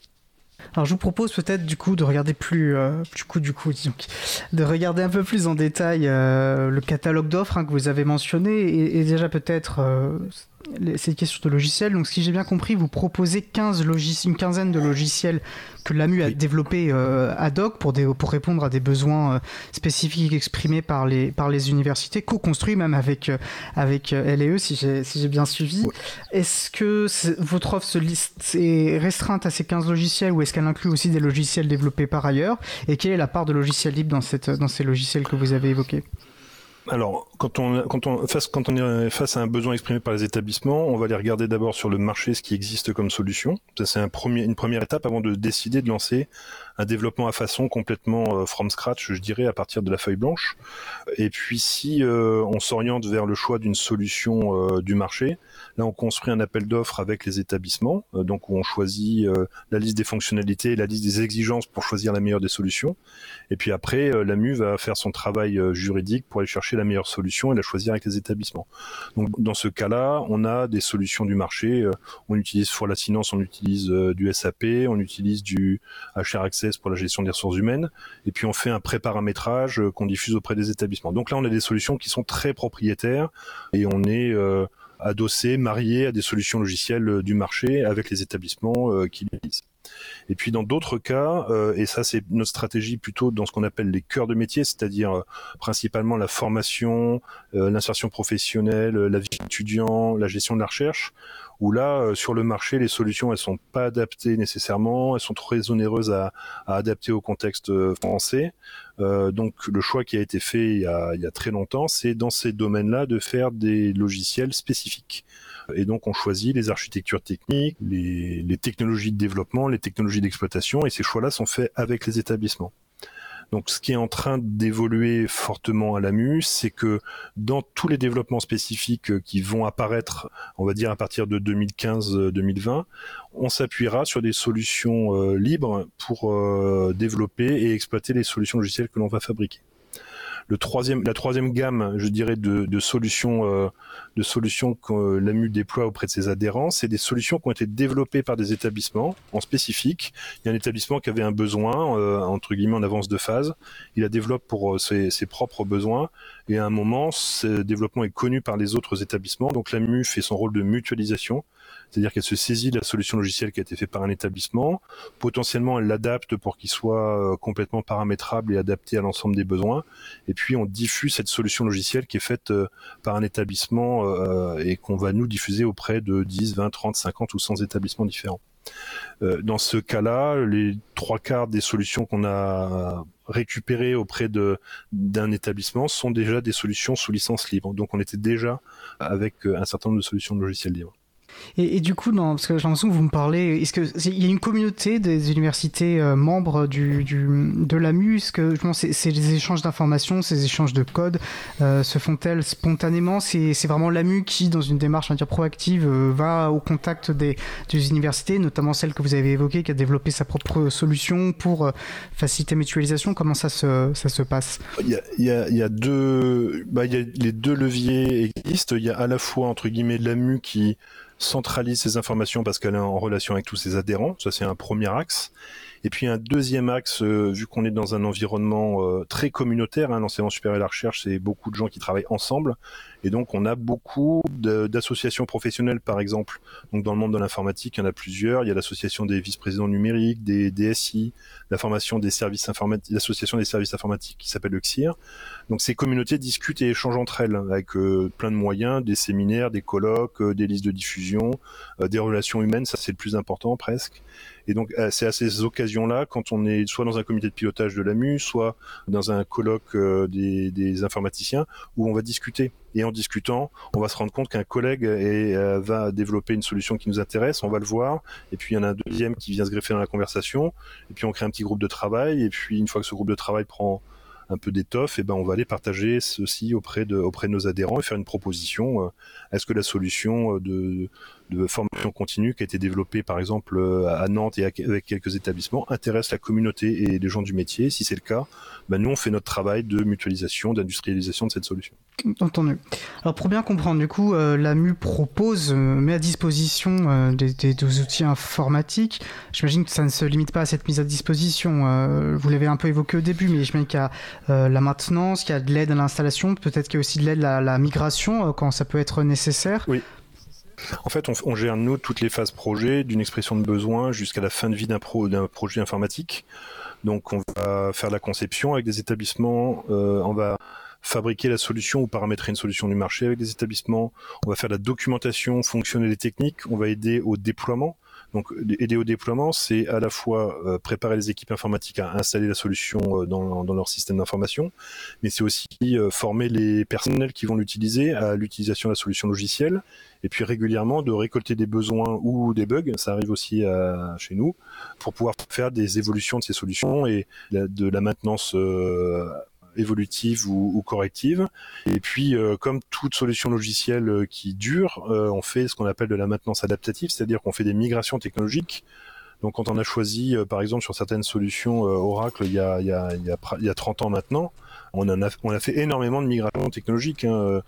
Alors je vous propose peut-être du coup de regarder plus, euh, du coup du coup de regarder un peu plus en détail euh, le catalogue d'offres hein, que vous avez mentionné et, déjà peut-être euh, cette question de logiciels. Donc, si j'ai bien compris, vous proposez 15 une quinzaine de logiciels que l'AMU a développés euh, ad hoc pour, des, pour répondre à des besoins euh, spécifiques exprimés par les, par les universités, co-construits même avec, euh, avec LE, si j'ai si bien suivi. Est-ce que votre offre se liste, est restreinte à ces 15 logiciels ou est-ce qu'elle inclut aussi des logiciels développés par ailleurs? Et quelle est la part de logiciels libres dans, cette, dans ces logiciels que vous avez évoqués? Alors, quand on, quand, face, est face à un besoin exprimé par les établissements, on va les regarder d'abord sur le marché, ce qui existe comme solution. Ça, c'est une première étape avant de décider de lancer un développement à façon complètement euh, from scratch, je dirais, à partir de la feuille blanche. Et puis, si euh, on s'oriente vers le choix d'une solution euh, du marché, là, on construit un appel d'offres avec les établissements, donc où on choisit la liste des fonctionnalités, la liste des exigences pour choisir la meilleure des solutions. Et puis après, l'AMU va faire son travail juridique pour aller chercher la meilleure solution et la choisir avec les établissements. Donc, dans ce cas-là, on a des solutions du marché. On utilise pour la finance, on utilise du SAP, on utilise du HR Access pour la gestion des ressources humaines, et puis on fait un pré-paramétrage euh, qu'on diffuse auprès des établissements. Donc là, on a des solutions qui sont très propriétaires et on est euh, adossé, marié à des solutions logicielles euh, du marché avec les établissements qui l'utilisent. Et puis dans d'autres cas, et ça c'est notre stratégie plutôt dans ce qu'on appelle les cœurs de métier, c'est-à-dire principalement la formation, l'insertion professionnelle, la vie étudiant, la gestion de la recherche, où là, euh, sur le marché, les solutions, elles sont pas adaptées nécessairement, elles sont très onéreuses à, adapter au contexte euh, français. Euh, donc le choix qui a été fait il y a, très longtemps, c'est dans ces domaines-là de faire des logiciels spécifiques. Et donc on choisit les architectures techniques, les technologies de développement, les technologies d'exploitation, et ces choix-là sont faits avec les établissements. Donc ce qui est en train d'évoluer fortement à l'AMU, c'est que dans tous les développements spécifiques euh, qui vont apparaître, on va dire à partir de 2015-2020, on s'appuiera sur des solutions euh, libres pour euh, développer et exploiter les solutions logicielles que l'on va fabriquer. Le troisième, la troisième gamme, je dirais, de, de solutions, euh, de solutions que l'AMU déploie auprès de ses adhérents, c'est des solutions qui ont été développées par des établissements en spécifique. Il y a un établissement qui avait un besoin, euh, entre guillemets, en avance de phase. Il la développe pour euh, ses, ses, propres besoins. Et à un moment, ce développement est connu par les autres établissements. Donc l'AMU fait son rôle de mutualisation c'est-à-dire qu'elle se saisit de la solution logicielle qui a été faite par un établissement. Potentiellement, elle l'adapte pour qu'il soit euh, complètement paramétrable et adapté à l'ensemble des besoins. Et puis, on diffuse cette solution logicielle qui est faite euh, par un établissement euh, et qu'on va nous diffuser auprès de 10, 20, 30, 50 ou 100 établissements différents. Dans ce cas-là, les trois quarts des solutions qu'on a récupérées auprès d'un établissement sont déjà des solutions sous licence libre. Donc on était déjà avec un certain nombre de solutions de logiciels libres. Et, du coup, parce que j'ai l'impression que vous me parlez, est-ce qu'il y a une communauté des universités euh, membres du, de l'AMU? Est-ce que les échanges d'informations, ces échanges de code euh, se font-elles spontanément? C'est vraiment l'AMU qui, dans une démarche on dire, proactive, euh, va au contact des, universités, notamment celle que vous avez évoquée, qui a développé sa propre solution pour faciliter mutualisation. Comment ça se, ça se passe? Il y, il, y il y a, deux, bah, il y a les deux leviers existent. Il y a à la fois entre guillemets l'AMU qui centralise ces informations parce qu'elle est en relation avec tous ses adhérents. Ça, c'est un premier axe. Et puis un deuxième axe, euh, vu qu'on est dans un environnement euh, très communautaire, hein, l'enseignement supérieur et la recherche, c'est beaucoup de gens qui travaillent ensemble. Et donc on a beaucoup d'associations professionnelles, par exemple. Donc dans le monde de l'informatique, il y en a plusieurs. Il y a l'association des vice-présidents numériques, des DSI, la formation des services informatiques, l'association des services informatiques qui s'appelle le CIR. Donc ces communautés discutent et échangent entre elles avec euh, plein de moyens, des séminaires, des colloques, euh, des listes de diffusion, euh, des relations humaines, ça c'est le plus important presque. Et donc c'est à ces occasions-là, quand on est soit dans un comité de pilotage de l'AMU, soit dans un colloque des, des informaticiens, où on va discuter. Et en discutant, on va se rendre compte qu'un collègue est, va développer une solution qui nous intéresse, on va le voir, et puis il y en a un deuxième qui vient se greffer dans la conversation, et puis on crée un petit groupe de travail, et puis une fois que ce groupe de travail prend un peu d'étoffe, et ben on va aller partager ceci auprès de auprès de nos adhérents et faire une proposition. Euh, est-ce que la solution euh, de, de formation continue qui a été développée par exemple euh, à Nantes et avec quelques établissements intéresse la communauté et les gens du métier? Si c'est le cas, ben nous on fait notre travail de mutualisation, d'industrialisation de cette solution. Entendu. Alors pour bien comprendre, du coup, euh, l'AMU propose, euh, met à disposition euh, des, outils informatiques. J'imagine que ça ne se limite pas à cette mise à disposition. Euh, vous l'avez un peu évoqué au début, mais j'imagine qu'il y a euh, la maintenance, qu'il y a de l'aide à l'installation, peut-être qu'il y a aussi de l'aide à la migration quand ça peut être nécessaire. Oui. En fait, on, gère nous toutes les phases projet, d'une expression de besoin jusqu'à la fin de vie d'un pro, projet informatique. Donc, on va faire la conception avec des établissements, on va fabriquer la solution ou paramétrer une solution du marché avec des établissements. On va faire la documentation fonctionnelle et technique. On va aider au déploiement. Donc aider au déploiement, c'est à la fois euh, préparer les équipes informatiques à installer la solution euh, dans, dans, leur système d'information, mais c'est aussi euh, former les personnels qui vont l'utiliser à l'utilisation de la solution logicielle, et puis régulièrement de récolter des besoins ou des bugs, ça arrive aussi à, chez nous, pour pouvoir faire des évolutions de ces solutions et de la maintenance évolutive ou, corrective. Et puis, euh, comme toute solution logicielle euh, qui dure, euh, on fait ce qu'on appelle de la maintenance adaptative, c'est-à-dire qu'on fait des migrations technologiques. Donc, quand on a choisi, par exemple, sur certaines solutions Oracle il y, a, il, y a, il, y a, il y a 30 ans maintenant, on, en a, on a fait énormément de migrations technologiques. Hein.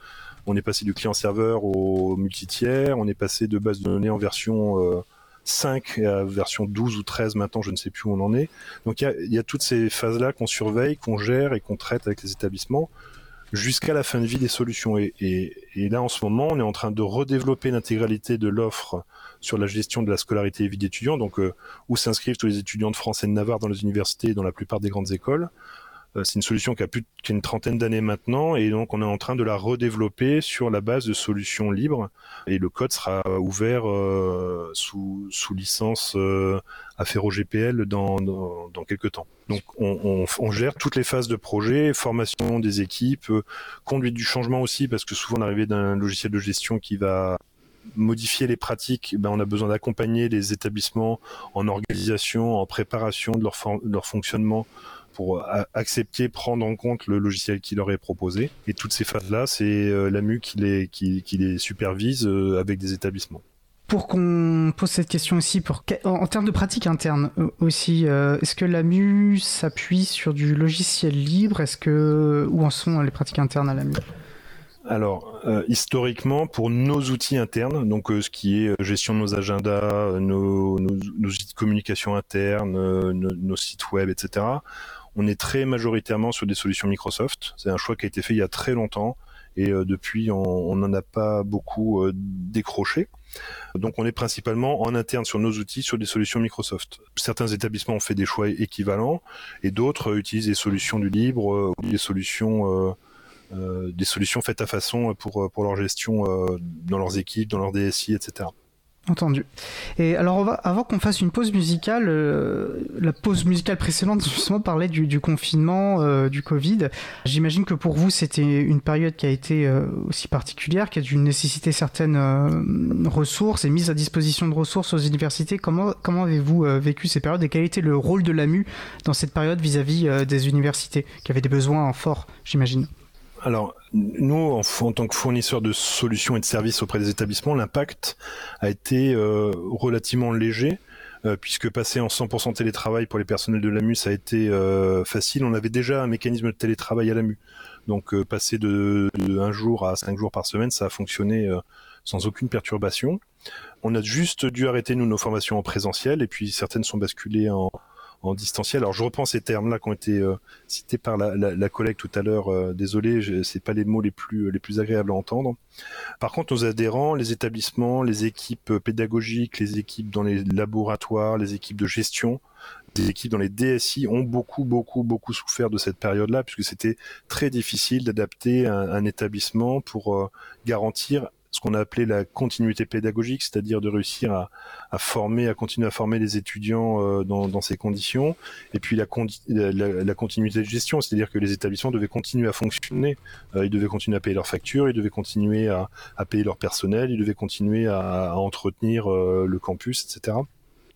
On est passé du client-serveur au multi-tiers, on est passé de base de données en version 5 à version 12 ou 13 maintenant, je ne sais plus où on en est. Donc il y a, toutes ces phases-là qu'on surveille, qu'on gère et qu'on traite avec les établissements jusqu'à la fin de vie des solutions. Et, là, en ce moment, on est en train de redévelopper l'intégralité de l'offre sur la gestion de la scolarité et vie d'étudiants, donc euh, où s'inscrivent tous les étudiants de France et de Navarre dans les universités et dans la plupart des grandes écoles. Euh, c'est une solution qui a plus qu'une trentaine d'années maintenant et donc on est en train de la redévelopper sur la base de solutions libres et le code sera ouvert euh, sous, licence euh, Affero GPL dans, dans, quelques temps. Donc on, gère toutes les phases de projet, formation des équipes, euh, conduite du changement aussi parce que souvent l'arrivée d'un logiciel de gestion qui va modifier les pratiques, ben on a besoin d'accompagner les établissements en organisation, en préparation de leur fonctionnement pour euh, accepter, prendre en compte le logiciel qui leur est proposé. Et toutes ces phases-là, c'est euh, l'AMU qui les, qui, qui les supervise euh, avec des établissements. pour qu'on pose cette question aussi, pour, en, termes de pratique interne aussi, euh, est-ce que l'AMU s'appuie sur du logiciel libre? Est-ce que où en sont les pratiques internes à l'AMU alors, euh, historiquement, pour nos outils internes, donc ce qui est gestion de nos agendas, nos, outils de communication interne, nos, sites web, etc., on est très majoritairement sur des solutions Microsoft. C'est un choix qui a été fait il y a très longtemps et depuis, on n'en a pas beaucoup décroché. Donc on est principalement en interne sur nos outils sur des solutions Microsoft. Certains établissements ont fait des choix équivalents et d'autres utilisent des solutions du libre euh, ou des solutions euh, euh, des solutions faites à façon pour, pour leur gestion dans leurs équipes, dans leur DSI, etc. Entendu. Et alors, on va, avant qu'on fasse une pause musicale, euh, la pause musicale précédente justement parlait du, du confinement, euh, du Covid. J'imagine que pour vous, c'était une période qui a été euh, aussi particulière, qui a dû nécessiter certaines ressources et mise à disposition de ressources aux universités. Comment, comment avez-vous vécu ces périodes et quel était le rôle de l'AMU dans cette période vis-à-vis -vis, des universités qui avaient des besoins forts, j'imagine? Alors, nous, en, tant que fournisseurs de solutions et de services auprès des établissements, l'impact a été euh, relativement léger, euh, puisque passer en 100% télétravail pour les personnels de l'AMU, ça a été euh, facile. On avait déjà un mécanisme de télétravail à l'AMU. Donc, passer de, de, un jour à cinq jours par semaine, ça a fonctionné sans aucune perturbation. On a juste dû arrêter, nous, nos formations en présentiel, et puis certaines sont basculées en, en distanciel. Alors je reprends ces termes-là qui ont été euh, cités par la, collègue tout à l'heure. Euh, désolé, c'est pas les mots les plus les plus agréables à entendre. Par contre, nos adhérents, les établissements, les équipes pédagogiques, les équipes dans les laboratoires, les équipes de gestion, des équipes dans les DSI ont beaucoup, beaucoup, beaucoup souffert de cette période-là, puisque c'était très difficile d'adapter un, établissement pour euh, garantir ce qu'on a appelé la continuité pédagogique, c'est-à-dire de réussir à, former, à continuer à former les étudiants euh, dans, ces conditions, et puis la, continuité de gestion, c'est-à-dire que les établissements devaient continuer à fonctionner, euh, ils devaient continuer à payer leurs factures, ils devaient continuer à, payer leur personnel, ils devaient continuer à, entretenir euh, le campus, etc.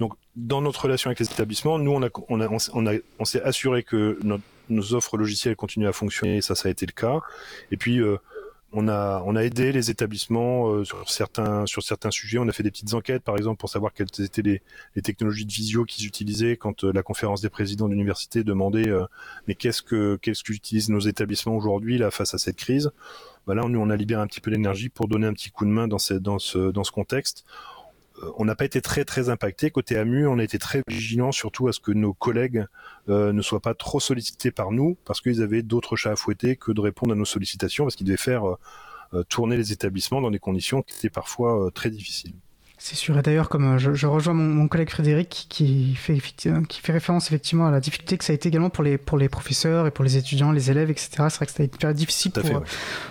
Donc, dans notre relation avec les établissements, nous, on, s'est assuré que nos offres logicielles continuent à fonctionner, ça, ça a été le cas. Et puis, on a, aidé les établissements euh, sur certains sujets. On a fait des petites enquêtes, par exemple, pour savoir quelles étaient les, technologies de visio qu'ils utilisaient quand euh, la conférence des présidents d'université demandait euh, mais qu'est-ce que qu'est-ce qu'utilisent nos établissements aujourd'hui là face à cette crise? Voilà, nous on a libéré un petit peu d'énergie pour donner un petit coup de main dans ce contexte. Euh, on n'a pas été très très impacté. Côté AMU, on a été très vigilant surtout à ce que nos collègues euh, ne soient pas trop sollicités par nous parce qu'ils avaient d'autres chats à fouetter que de répondre à nos sollicitations parce qu'ils devaient faire euh, tourner les établissements dans des conditions qui étaient parfois très difficiles. C'est sûr. Et d'ailleurs, comme euh, je, rejoins mon, collègue Frédéric qui fait, qui fait référence effectivement à la difficulté que ça a été également pour les, pour les professeurs et pour les étudiants, les élèves, etc. C'est vrai que ça a été difficile pour euh,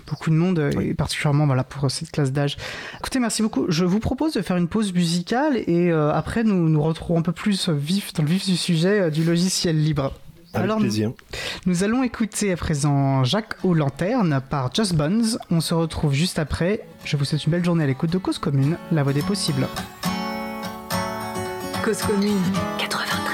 beaucoup de monde, et particulièrement voilà, pour cette classe d'âge. Écoutez, merci beaucoup. Je vous propose de faire une pause musicale et euh, après, nous nous retrouvons un peu plus vif, dans le vif du sujet du logiciel libre. Alors, plaisir. Nous, allons écouter à présent Jacques aux lanternes par Just Buns. On se retrouve juste après. Je vous souhaite une belle journée à l'écoute de Cause Commune, la voix des possibles. Cause Commune 93.1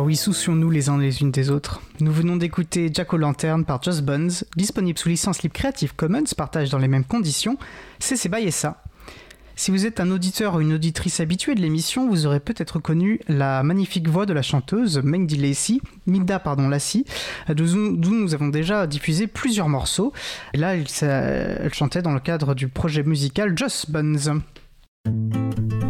Alors oui, soucions-nous les uns les unes des autres. Nous venons d'écouter Jack O'Lantern par Just Buns, disponible sous licence libre Creative Commons, partage dans les mêmes conditions. C'est ça. Si vous êtes un auditeur ou une auditrice habituée de l'émission, vous aurez peut-être connu la magnifique voix de la chanteuse Mendy Lacey, Minda pardon Lassie, d'où nous avons déjà diffusé plusieurs morceaux. Et là, elle, chantait dans le cadre du projet musical Just Buns.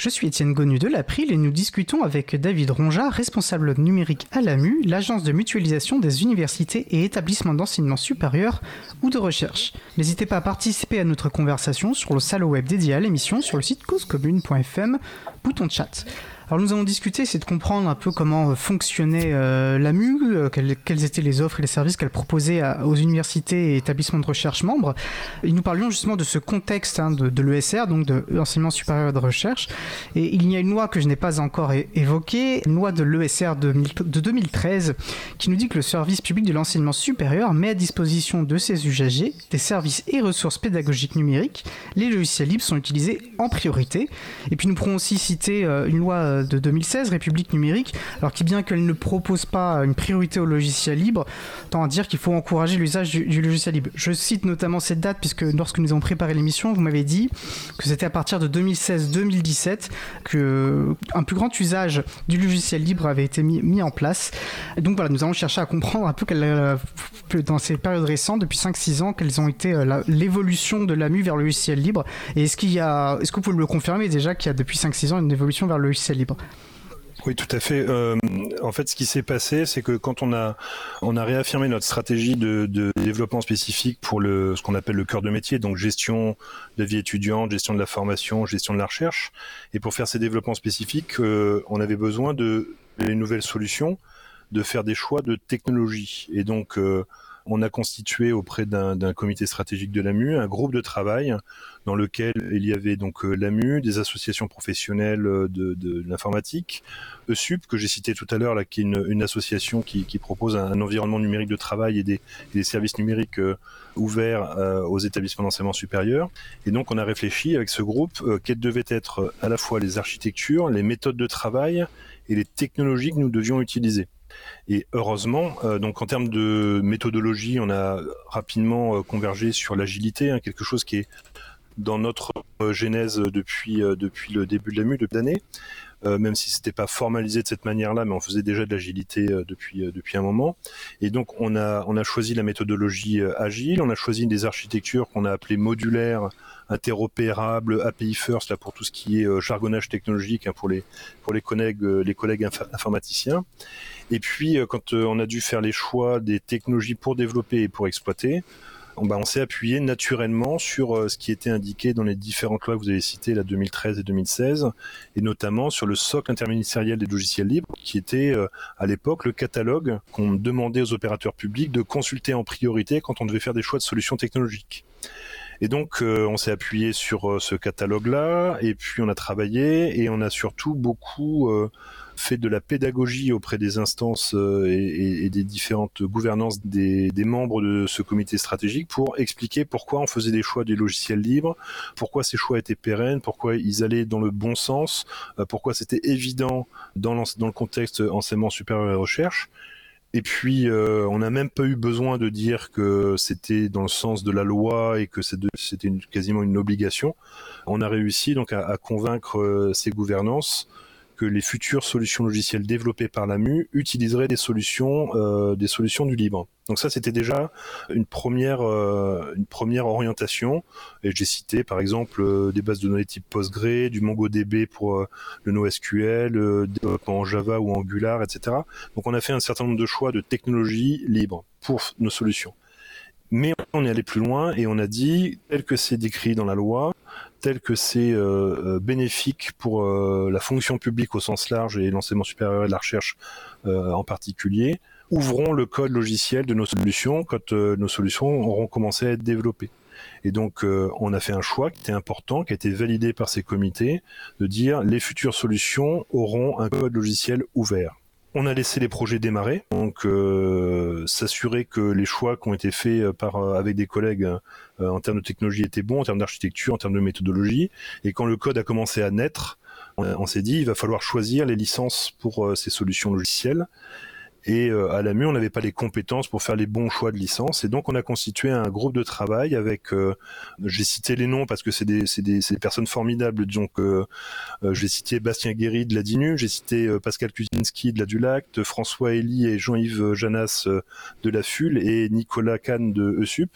Je suis Étienne Gonu de l'April et nous discutons avec David Ronja, responsable numérique à l'AMU, l'agence de mutualisation des universités et établissements d'enseignement supérieur ou de recherche. N'hésitez pas à participer à notre conversation sur le salon web dédié à l'émission sur le site causecommune.fm, bouton chat. Alors nous avons discuté, c'est de comprendre un peu comment euh, fonctionnait euh, l'AMU, euh, quelles, étaient les offres et les services qu'elle proposait aux universités et établissements de recherche membres. Et nous parlions justement de ce contexte hein, de, l'ESR, donc de l'enseignement supérieur de recherche. Et il y a une loi que je n'ai pas encore évoquée, une loi de l'ESR de, de 2013, qui nous dit que le service public de l'enseignement supérieur met à disposition de ses usagers des services et ressources pédagogiques numériques. Les logiciels libres sont utilisés en priorité. Et puis nous pourrons aussi citer une loi de 2016, République numérique, alors qui bien qu'elle ne propose pas une priorité au logiciel libre, tend à dire qu'il faut encourager l'usage du, logiciel libre. Je cite notamment cette date puisque lorsque nous avons préparé l'émission, vous m'avez dit que c'était à partir de 2016-2017 que un plus grand usage du logiciel libre avait été mis, en place. Donc voilà, nous allons chercher à comprendre un peu euh, dans ces périodes récentes, depuis 5-6 ans, quelles ont été euh, l'évolution de l'AMU vers le logiciel libre. Et est-ce qu'il y a, est-ce que vous pouvez le confirmer déjà qu'il y a depuis 5-6 ans une évolution vers le logiciel libre? Oui, tout à fait. Euh, en fait, ce qui s'est passé, c'est que quand on a on a réaffirmé notre stratégie de, développement spécifique pour le ce qu'on appelle le cœur de métier, donc gestion de vie étudiante, gestion de la formation, gestion de la recherche, et pour faire ces développements spécifiques, euh, on avait besoin de les nouvelles solutions, de faire des choix de technologie, et donc euh, on a constitué auprès d'un comité stratégique de l'AMU un groupe de travail dans lequel il y avait donc euh, l'AMU, des associations professionnelles euh, de, l'informatique, ESUP que j'ai cité tout à l'heure, qui est une, association qui, propose un, environnement numérique de travail et des, services numériques euh, ouverts aux établissements d'enseignement supérieur. Et donc on a réfléchi avec ce groupe quelles devaient être à la fois les architectures, les méthodes de travail et les technologies que nous devions utiliser. Et heureusement, donc en termes de méthodologie, on a rapidement convergé sur l'agilité, hein, quelque chose qui est dans notre euh, genèse depuis, euh, depuis le début de la MU, de l'année. Euh, même si c'était pas formalisé de cette manière-là, mais on faisait déjà de l'agilité depuis depuis un moment. Et donc on a on a choisi la méthodologie agile, on a choisi des architectures qu'on a appelées modulaires, interopérables, API first là pour tout ce qui est jargonnage technologique hein, pour les pour les collègues les collègues informaticiens. Et puis quand on a dû faire les choix des technologies pour développer et pour exploiter, bah, on s'est appuyé naturellement sur euh, ce qui était indiqué dans les différentes lois que vous avez citées, la 2013 et 2016, et notamment sur le socle interministériel des logiciels libres, qui était euh, à l'époque le catalogue qu'on demandait aux opérateurs publics de consulter en priorité quand on devait faire des choix de solutions technologiques. Et donc, euh, on s'est appuyé sur ce catalogue-là, et puis on a travaillé, et on a surtout beaucoup fait de la pédagogie auprès des instances euh, et, des différentes gouvernances des, membres de ce comité stratégique pour expliquer pourquoi on faisait des choix des logiciels libres, pourquoi ces choix étaient pérennes, pourquoi ils allaient dans le bon sens, euh, pourquoi c'était évident dans, le contexte enseignement supérieur et recherche. Et puis, euh, on n'a même pas eu besoin de dire que c'était dans le sens de la loi et que c'était quasiment une obligation. On a réussi donc à convaincre ces gouvernances que les futures solutions logicielles développées par l'AMU utiliseraient des solutions, euh, des solutions du libre. Donc ça, c'était déjà une première, euh, une première orientation. Et j'ai cité, par exemple, euh, des bases de données type Postgre, du MongoDB pour le NoSQL, développement en Java ou Angular, etc. Donc on a fait un certain nombre de choix de technologies libres pour nos solutions. Mais on est allé plus loin et on a dit, tel que c'est décrit dans la loi, tel que c'est euh, euh, bénéfique pour euh, la fonction publique au sens large et l'enseignement supérieur et la recherche en particulier, ouvrons le code logiciel de nos solutions quand nos solutions auront commencé à être développées. Et donc, on a fait un choix qui était important, qui a été validé par ces comités, de dire les futures solutions auront un code logiciel ouvert. On a laissé les projets démarrer, donc euh, s'assurer que les choix qui ont été faits euh, par euh, avec des collègues en termes de technologie étaient bons, en termes d'architecture, en termes de méthodologie. Et quand le code a commencé à naître, on s'est dit il va falloir choisir les licences pour ces solutions logicielles. Et euh, à l'AMU, on n'avait pas les compétences pour faire les bons choix de licence. Et donc, on a constitué un groupe de travail avec, euh, j'ai cité les noms parce que c'est des, des, des, personnes formidables. Donc, euh, j'ai cité Bastien Guéry de la DINU, j'ai cité Pascal Kuzinski de la Dulact, François Elie et Jean-Yves Janas de la FUL et Nicolas Kahn de ESUP,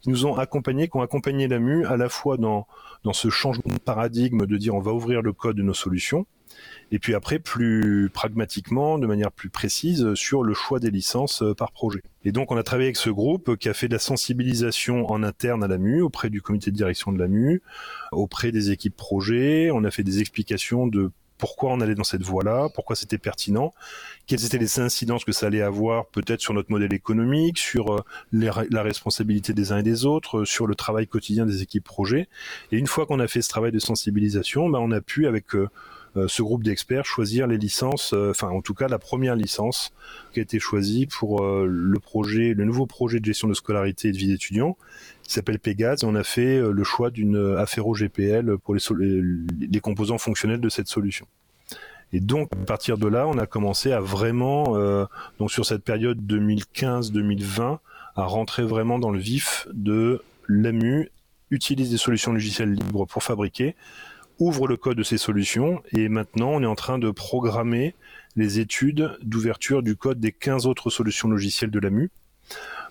qui nous ont accompagnés, qui ont accompagné l'AMU à la fois dans, dans ce changement de paradigme de dire on va ouvrir le code de nos solutions, et puis après plus pragmatiquement, de manière plus précise, sur le choix des licences euh, par projet. Et donc on a travaillé avec ce groupe qui a fait de la sensibilisation en interne à l'AMU, auprès du comité de direction de l'AMU, auprès des équipes projets, on a fait des explications de pourquoi on allait dans cette voie-là, pourquoi c'était pertinent, quelles étaient les incidences que ça allait avoir peut-être sur notre modèle économique, sur euh, la responsabilité des uns et des autres, sur le travail quotidien des équipes projets. Et une fois qu'on a fait ce travail de sensibilisation, ben, on a pu avec euh, euh, ce groupe d'experts choisir les licences, euh, enfin en tout cas la première licence qui a été choisie pour euh, le projet, le nouveau projet de gestion de scolarité et de vie d'étudiants qui s'appelle Pégase. On a fait le choix d'une Affero GPL pour les, composants fonctionnels de cette solution. Et donc, à partir de là, on a commencé à vraiment, donc sur cette période 2015-2020, à rentrer vraiment dans le vif de l'AMU, utilise des solutions logicielles libres pour fabriquer, ouvre le code de ces solutions et maintenant on est en train de programmer les études d'ouverture du code des 15 autres solutions logicielles de l'AMU.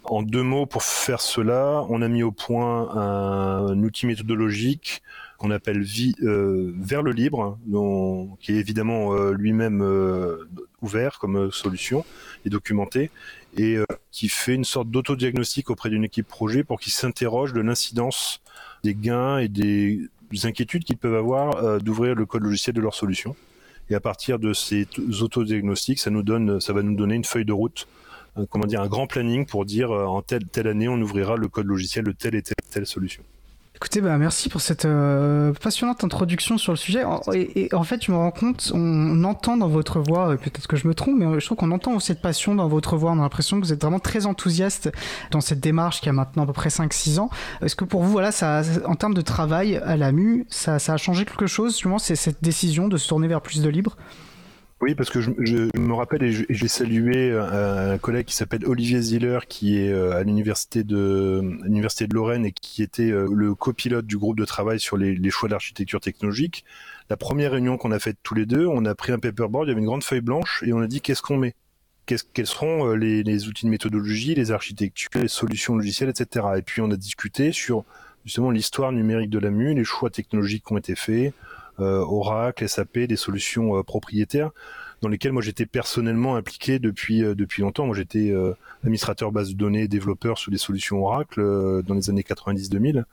En deux mots, pour faire cela, on a mis au point un, outil méthodologique qu'on appelle euh, vers le libre, qui est évidemment euh, lui-même euh, ouvert comme solution et documenté, et qui fait une sorte d'autodiagnostic auprès d'une équipe projet pour qu'il s'interroge de l'incidence des gains et des inquiétudes qu'ils peuvent avoir euh, d'ouvrir le code logiciel de leur solution. Et à partir de ces autodiagnostics, ça nous donne, ça va nous donner une feuille de route, euh, comment dire, un grand planning pour dire euh, en telle, telle année on ouvrira le code logiciel de telle et telle, telle solution. Écoutez, bah, merci pour cette euh, passionnante introduction sur le sujet. Et, en fait, je me rends compte, on entend dans votre voix, peut-être que je me trompe, mais je trouve qu'on entend cette passion dans votre voix. On a l'impression que vous êtes vraiment très enthousiaste dans cette démarche qui a maintenant à peu près 5-6 ans. Est-ce que pour vous, voilà, ça, en termes de travail à l'AMU, ça, ça a changé quelque chose, justement, c'est cette décision de se tourner vers plus de libre? Oui, parce que je, me rappelle et j'ai salué un, collègue qui s'appelle Olivier Ziller, qui est euh, à l'université de l'université de Lorraine et qui était euh, le copilote du groupe de travail sur les, choix d'architecture technologique. La première réunion qu'on a faite tous les deux, on a pris un paperboard, il y avait une grande feuille blanche et on a dit qu'est-ce qu'on met? Quels seront euh, les, les, outils de méthodologie, les architectures, les solutions logicielles, etc. Et puis on a discuté sur justement l'histoire numérique de la MU, les choix technologiques qui ont été faits, euh, Oracle, SAP, des solutions euh, propriétaires dans lesquelles moi j'étais personnellement impliqué depuis euh, depuis longtemps. Moi j'étais administrateur base de données, développeur sur des solutions Oracle dans les années 90-2000.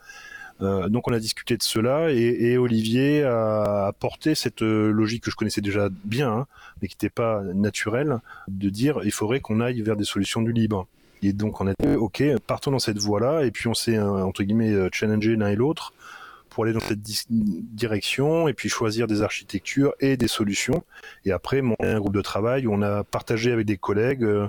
Euh, donc on a discuté de cela et, et Olivier a apporté cette logique que je connaissais déjà bien, hein, mais qui n'était pas naturelle, de dire il faudrait qu'on aille vers des solutions du libre. Et donc on a dit ok, partons dans cette voie-là, et puis on s'est entre guillemets challengé l'un et l'autre pour aller dans cette direction et puis choisir des architectures et des solutions. Et après, mon un groupe de travail où on a partagé avec des collègues euh,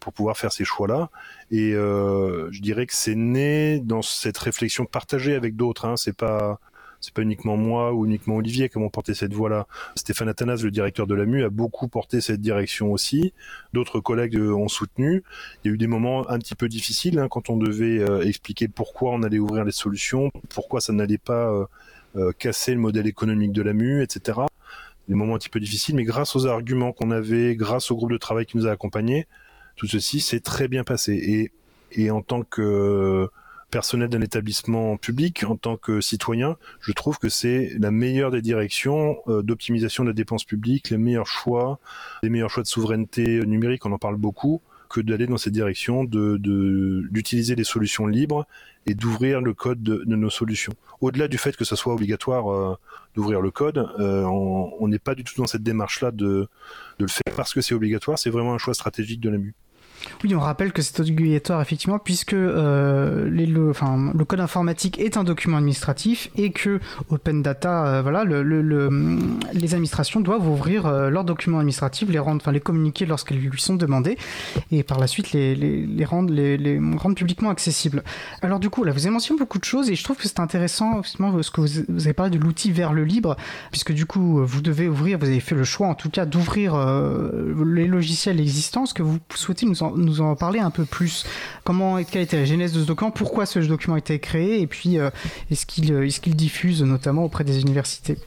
pour pouvoir faire ces choix-là. Et euh, je dirais que c'est né dans cette réflexion partagée avec d'autres. Hein. C'est pas c'est pas uniquement moi ou uniquement Olivier qui avons porté cette voie-là. Stéphane Athanas, le directeur de l'AMU, a beaucoup porté cette direction aussi. D'autres collègues euh, ont soutenu. Il y a eu des moments un petit peu difficiles hein, quand on devait euh, expliquer pourquoi on allait ouvrir les solutions, pourquoi ça n'allait pas euh, casser le modèle économique de l'AMU, etc. Des moments un petit peu difficiles, mais grâce aux arguments qu'on avait, grâce au groupe de travail qui nous a accompagnés, tout ceci s'est très bien passé. Et, et en tant que personnel d'un établissement public, en tant que citoyen, je trouve que c'est la meilleure des directions euh, d'optimisation de la dépense publique, les meilleurs choix, les meilleurs choix de souveraineté numérique, on en parle beaucoup, que d'aller dans cette direction, de d'utiliser des solutions libres et d'ouvrir le code de, nos solutions. Au-delà du fait que ce soit obligatoire euh, d'ouvrir le code, euh, on n'est pas du tout dans cette démarche-là de, de le faire parce que c'est obligatoire, c'est vraiment un choix stratégique de l'AMU. Oui, on rappelle que c'est obligatoire effectivement puisque euh, le, code informatique est un document administratif et que Open Data, euh, voilà, le, le, les administrations doivent ouvrir euh, leurs documents administratifs, les rendre, enfin les communiquer lorsqu'elles lui sont demandées et par la suite les, rendre, les, rendre publiquement accessibles. Alors du coup, là, vous avez mentionné beaucoup de choses et je trouve que c'est intéressant justement ce que vous, avez parlé de l'outil vers le libre puisque du coup vous devez ouvrir, vous avez fait le choix en tout cas d'ouvrir les logiciels existants. Ce que vous souhaitez nous en, nous en parler un peu plus. Comment, quelle était la genèse de ce document? Pourquoi ce document a été créé? Et puis, euh, est-ce qu'il est qu diffuse notamment auprès des universités?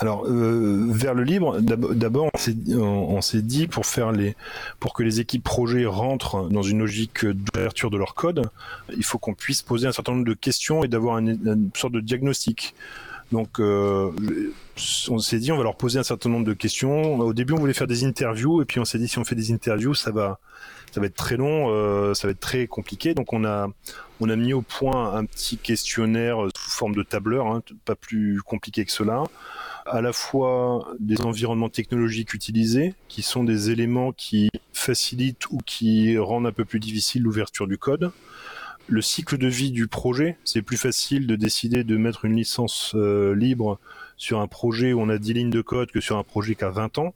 Alors, euh, vers le libre, d'abord, on s'est dit pour faire les, pour que les équipes projets rentrent dans une logique d'ouverture de leur code, il faut qu'on puisse poser un certain nombre de questions et d'avoir une, sorte de diagnostic. Donc, euh, on s'est dit, on va leur poser un certain nombre de questions. Au début, on voulait faire des interviews, et puis on s'est dit, si on fait des interviews, ça va, ça va être très long, euh, ça va être très compliqué. Donc on a, on a mis au point un petit questionnaire sous forme de tableur, hein, pas plus compliqué que cela. À la fois des environnements technologiques utilisés, qui sont des éléments qui facilitent ou qui rendent un peu plus difficile l'ouverture du code. Le cycle de vie du projet, c'est plus facile de décider de mettre une licence euh, libre sur un projet où on a 10 lignes de code que sur un projet qui a 20 ans.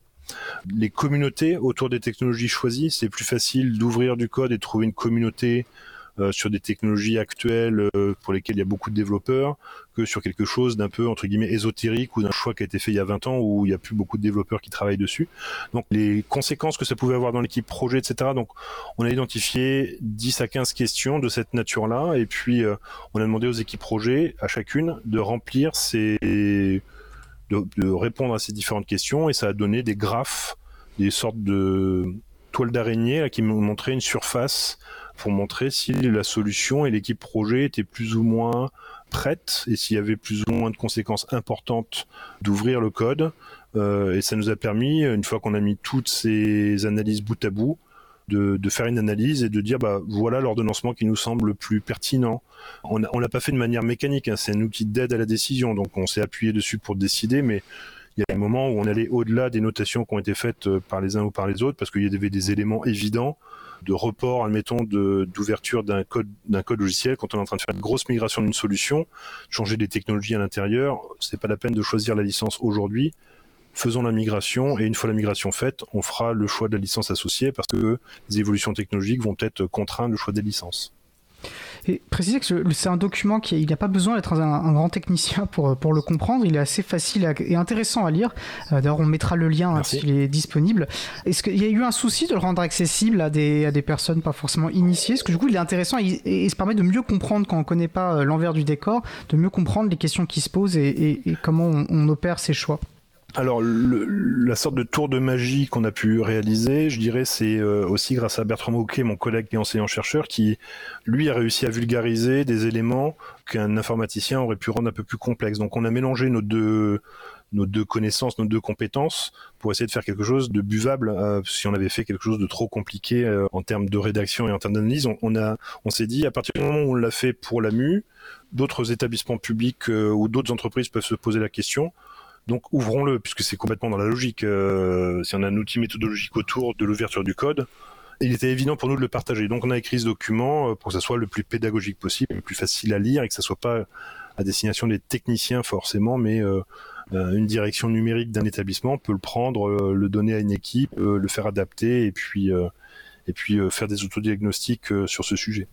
Les communautés autour des technologies choisies, c'est plus facile d'ouvrir du code et de trouver une communauté sur des technologies actuelles euh, pour lesquelles il y a beaucoup de développeurs que sur quelque chose d'un peu entre guillemets ésotérique ou d'un choix qui a été fait il y a 20 ans où il n'y a plus beaucoup de développeurs qui travaillent dessus. Donc les conséquences que ça pouvait avoir dans l'équipe projet, etc. Donc on a identifié 10 à 15 questions de cette nature-là et puis euh, on a demandé aux équipes projet à chacune de remplir ces de, répondre à ces différentes questions et ça a donné des graphes, des sortes de toiles d'araignée qui m'ont montré une surface pour montrer si la solution et l'équipe projet étaient plus ou moins prêtes et s'il y avait plus ou moins de conséquences importantes d'ouvrir le code. Euh, et ça nous a permis, une fois qu'on a mis toutes ces analyses bout à bout, de, faire une analyse et de dire bah voilà l'ordonnancement qui nous semble le plus pertinent. On on l'a pas fait de manière mécanique, hein, c'est un outil d'aide à la décision, donc on s'est appuyé dessus pour décider, mais il y a des moments où on allait au-delà des notations qui ont été faites euh, par les uns ou par les autres parce qu'il y avait des éléments évidents de report, admettons, d'ouverture d'un code, d'un code logiciel quand on est en train de faire une grosse migration d'une solution, changer des technologies à l'intérieur, c'est pas la peine de choisir la licence aujourd'hui faisons la migration et une fois la migration faite, on fera le choix de la licence associée parce que les évolutions technologiques vont peut-être contraindre le choix des licences. Et préciser que c'est un document qui il n'y a pas besoin d'être un, un, grand technicien pour, pour le comprendre. Il est assez facile à, et intéressant à lire. Euh, D'ailleurs, on mettra le lien hein, s'il est disponible. Est-ce qu'il y a eu un souci de le rendre accessible à des, à des personnes pas forcément initiées? Parce que du coup, il est intéressant et, et, et ça permet de mieux comprendre quand on ne connaît pas l'envers du décor, de mieux comprendre les questions qui se posent et, et comment on, on opère ses choix. Alors, le, la sorte de tour de magie qu'on a pu réaliser, je dirais, c'est euh, aussi grâce à Bertrand Mouquet, mon collègue et enseignant-chercheur, qui, lui, a réussi à vulgariser des éléments qu'un informaticien aurait pu rendre un peu plus complexes. Donc, on a mélangé nos deux, nos deux connaissances, nos deux compétences, pour essayer de faire quelque chose de buvable. Euh, si on avait fait quelque chose de trop compliqué euh, en termes de rédaction et en termes d'analyse, on, a, on s'est dit, à partir du moment où on l'a fait pour la MU, d'autres établissements publics euh, ou d'autres entreprises peuvent se poser la question donc ouvrons-le, puisque c'est complètement dans la logique. Euh, si on a un outil méthodologique autour de l'ouverture du code, il était évident pour nous de le partager. Donc on a écrit ce document euh, pour que ça soit le plus pédagogique possible, le plus facile à lire et que ça soit pas à destination des techniciens forcément, mais euh, une direction numérique d'un établissement peut le prendre, euh, le donner à une équipe, euh, le faire adapter et puis et puis faire des autodiagnostics sur ce sujet.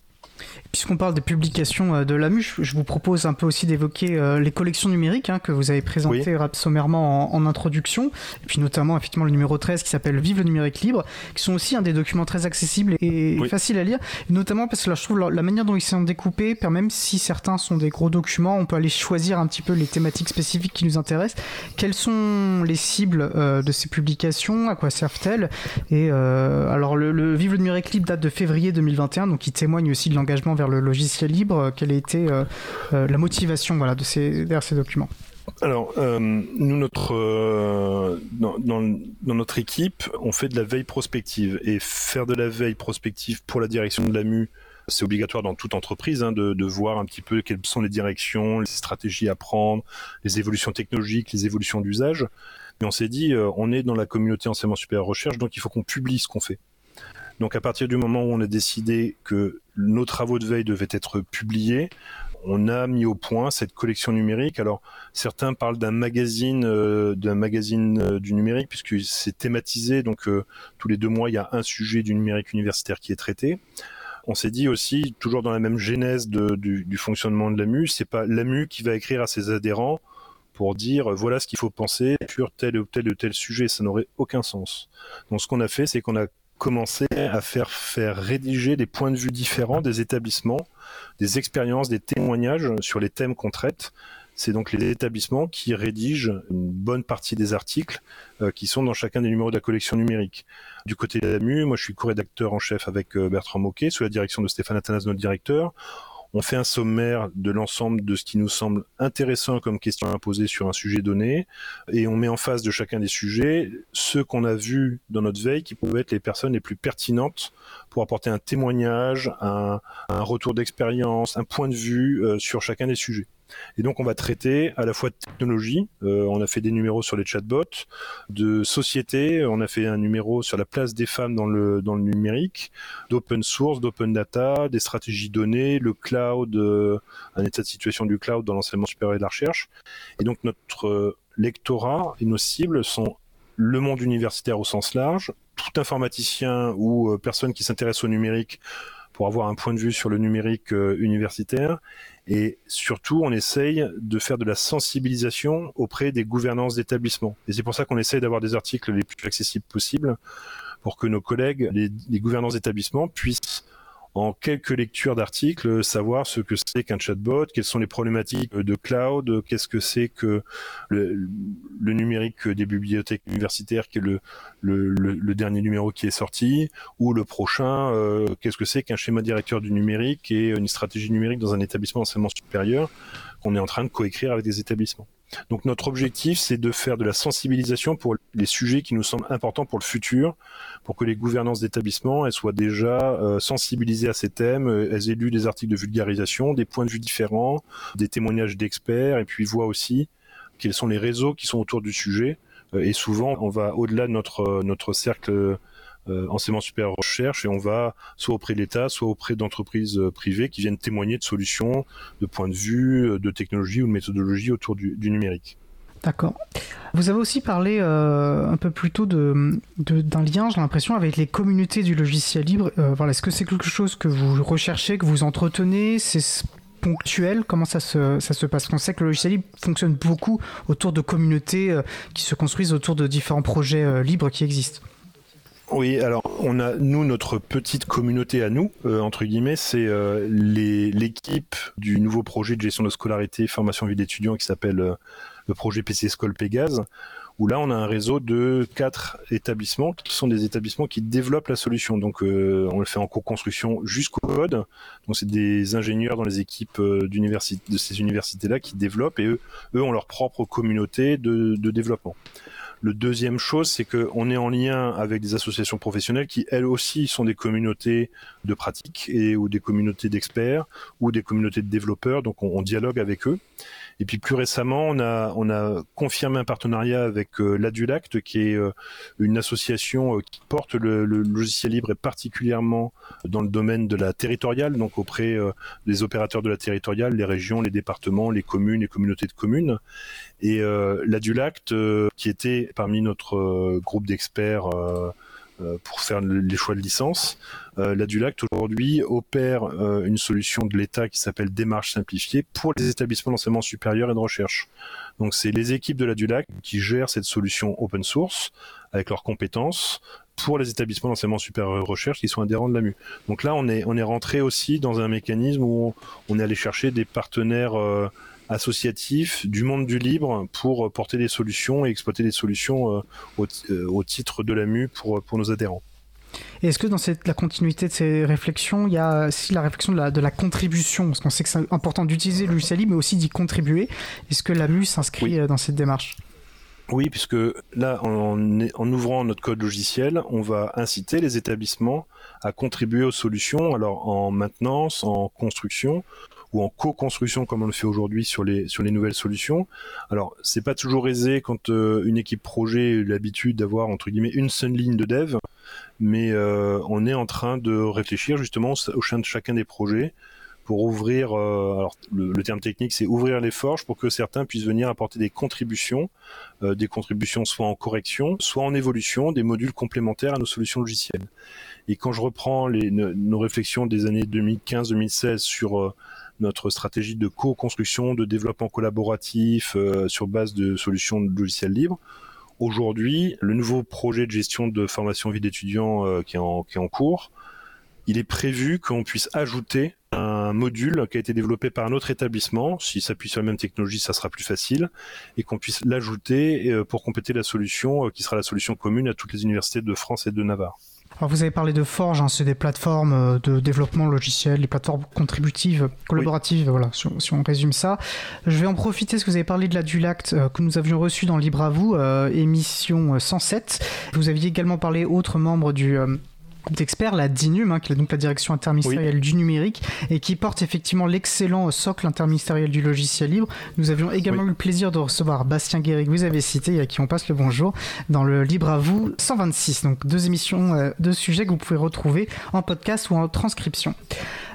Puisqu'on parle des publications de l'AMU, je vous propose un peu aussi d'évoquer euh, les collections numériques hein, que vous avez présentées oui. sommairement en, en, introduction, et puis notamment effectivement le numéro 13 qui s'appelle Vive le numérique libre, qui sont aussi un des documents très accessibles et oui. faciles à lire, notamment parce que là je trouve la, manière dont ils sont découpés, même si certains sont des gros documents, on peut aller choisir un petit peu les thématiques spécifiques qui nous intéressent. Quelles sont les cibles euh, de ces publications? À quoi servent-elles? Et euh, alors le, le Vive le numérique libre date de février 2021, donc il témoigne aussi de engagement vers le logiciel libre, quelle a été euh, euh, la motivation voilà, de ces, documents? Alors, euh, nous, notre, dans, notre équipe, on fait de la veille prospective. Et faire de la veille prospective pour la direction de l'AMU, c'est obligatoire dans toute entreprise, hein, de, voir un petit peu quelles sont les directions, les stratégies à prendre, les évolutions technologiques, les évolutions d'usage. Mais on s'est dit, on est dans la communauté enseignement supérieur recherche, donc il faut qu'on publie ce qu'on fait. Donc à partir du moment où on a décidé que nos travaux de veille devaient être publiés, on a mis au point cette collection numérique. Alors certains parlent d'un magazine, euh, d'un magazine euh, du numérique puisque c'est thématisé. Donc euh, tous les deux mois, il y a un sujet du numérique universitaire qui est traité. On s'est dit aussi, toujours dans la même genèse du, du, fonctionnement de l'AMU, c'est pas l'AMU qui va écrire à ses adhérents pour dire voilà ce qu'il faut penser sur tel ou tel ou tel sujet. Ça n'aurait aucun sens. Donc ce qu'on a fait, c'est qu'on a commencé à faire faire rédiger des points de vue différents des établissements, des expériences, des témoignages sur les thèmes qu'on traite. C'est donc les établissements qui rédigent une bonne partie des articles euh, qui sont dans chacun des numéros de la collection numérique. Du côté de l'AMU, moi je suis co-rédacteur en chef avec euh, Bertrand Moquet, sous la direction de Stéphane Athanas, notre directeur. On fait un sommaire de l'ensemble de ce qui nous semble intéressant comme question à poser sur un sujet donné, et on met en face de chacun des sujets ceux qu'on a vus dans notre veille qui pouvaient être les personnes les plus pertinentes pour apporter un témoignage, un, un retour d'expérience, un point de vue euh, sur chacun des sujets. Et donc on va traiter à la fois de technologie, euh, on a fait des numéros sur les chatbots, de société, on a fait un numéro sur la place des femmes dans le, dans le numérique, d'open source, d'open data, des stratégies données, le cloud, euh, un état de situation du cloud dans l'enseignement supérieur et de la recherche. Et donc notre euh, lectorat et nos cibles sont le monde universitaire au sens large, tout informaticien ou personne qui s'intéresse au numérique pour avoir un point de vue sur le numérique universitaire et surtout, on essaye de faire de la sensibilisation auprès des gouvernances d'établissements. Et c'est pour ça qu'on essaye d'avoir des articles les plus accessibles possibles pour que nos collègues, les, les gouvernances d'établissements, puissent en quelques lectures d'articles, savoir ce que c'est qu'un chatbot, quelles sont les problématiques de cloud, qu'est-ce que c'est que le, numérique des bibliothèques universitaires, qui est le, le, dernier numéro qui est sorti, ou le prochain, euh, qu'est-ce que c'est qu'un schéma directeur du numérique et une stratégie numérique dans un établissement d'enseignement supérieur qu'on est en train de coécrire avec des établissements. Donc notre objectif, c'est de faire de la sensibilisation pour les sujets qui nous semblent importants pour le futur, pour que les gouvernances d'établissement soient déjà euh, sensibilisées à ces thèmes, euh, elles aient lu des articles de vulgarisation, des points de vue différents, des témoignages d'experts, et puis voient aussi quels sont les réseaux qui sont autour du sujet. Euh, et souvent, on va au-delà de notre cercle enseignement supérieur recherche et on va soit auprès de l'État, soit auprès d'entreprises euh, privées qui viennent témoigner de solutions, de points de vue, euh, de technologie ou de méthodologie autour du, numérique. D'accord. Vous avez aussi parlé un peu plus tôt d'un de, d'un lien, j'ai l'impression, avec les communautés du logiciel libre. voilà, Est-ce que c'est quelque chose que vous recherchez, que vous entretenez? C'est ponctuel? Comment ça se, ça se passe? On sait que le logiciel libre fonctionne beaucoup autour de communautés qui se construisent autour de différents projets libres qui existent. Oui, alors on a nous notre petite communauté à nous euh, entre guillemets, c'est euh, l'équipe du nouveau projet de gestion de scolarité, formation vie d'étudiants qui s'appelle euh, le projet PC Pégase où là on a un réseau de quatre établissements qui sont des établissements qui développent la solution. Donc on le fait en co-construction jusqu'au code. Donc c'est des ingénieurs dans les équipes de ces universités-là qui développent et eux, eux ont leur propre communauté de, de développement. Le deuxième chose, c'est qu'on est en lien avec des associations professionnelles qui, elles aussi, sont des communautés de pratique et ou des communautés d'experts ou des communautés de développeurs. Donc, on, dialogue avec eux. Et puis plus récemment, on a, on a confirmé un partenariat avec euh, l'Adulact, qui est euh, une association euh, qui porte le, logiciel libre et particulièrement dans le domaine de la territoriale, donc auprès des opérateurs de la territoriale, les régions, les départements, les communes, les communautés de communes. Et l'Adulact, qui était parmi notre groupe d'experts euh, pour faire les choix de licence. Euh, L'Adulact aujourd'hui opère euh, une solution de l'État qui s'appelle démarche simplifiée pour les établissements d'enseignement supérieur et de recherche. Donc c'est les équipes de l'Adulact qui gèrent cette solution open source avec leurs compétences pour les établissements d'enseignement supérieur et de recherche qui sont adhérents de l'AMU. Donc là on est on est rentré aussi dans un mécanisme où on, est allé chercher des partenaires associatif du monde du libre pour porter des solutions et exploiter des solutions euh, euh, au, titre de l'AMU pour, pour nos adhérents. Est-ce que dans cette, la continuité de ces réflexions, il y a aussi la réflexion de la, de la contribution? Parce qu'on sait que c'est important d'utiliser le libre, mais aussi d'y contribuer. Est-ce que l'AMU s'inscrit euh, dans cette démarche? Oui, puisque là, en, en, ouvrant notre code logiciel, on va inciter les établissements à contribuer aux solutions, alors en maintenance, en construction, ou en co-construction comme on le fait aujourd'hui sur les nouvelles solutions. Alors c'est pas toujours aisé quand euh, une équipe projet a l'habitude d'avoir entre guillemets une seule ligne de dev. mais on est en train de réfléchir justement au sein de chacun des projets pour ouvrir, euh, alors le, terme technique c'est ouvrir les forges pour que certains puissent venir apporter des contributions, euh, des contributions soit en correction, soit en évolution, des modules complémentaires à nos solutions logicielles. Et quand je reprends les, nos réflexions des années 2015-2016 sur euh, notre stratégie de co-construction, de développement collaboratif sur base de solutions de logiciels libres, Aujourd'hui, le nouveau projet de gestion de formation vie d'étudiants qui, qui, est en cours, il est prévu qu'on puisse ajouter un module qui a été développé par un autre établissement. S'il s'appuie sur la même technologie, ça sera plus facile, et qu'on puisse l'ajouter euh, pour compléter la solution euh, qui sera la solution commune à toutes les universités de France et de Navarre. Alors vous avez parlé de Forge, hein, c'est des plateformes euh, de développement logiciel, des plateformes contributives, collaboratives, voilà, si on, résume ça. Je vais en profiter, parce que vous avez parlé de la Dulact que nous avions reçu dans Libre à vous, émission 107. Vous aviez également parlé, autres membres du d'experts, la DINUM, hein, qui est donc la direction interministérielle du numérique, et qui porte effectivement l'excellent socle interministériel du logiciel libre. Nous avions également eu le plaisir de recevoir Bastien Guéry, que vous avez cité, et à qui on passe le bonjour, dans le Libre à vous 126. Donc deux émissions, euh, deux sujets que vous pouvez retrouver en podcast ou en transcription.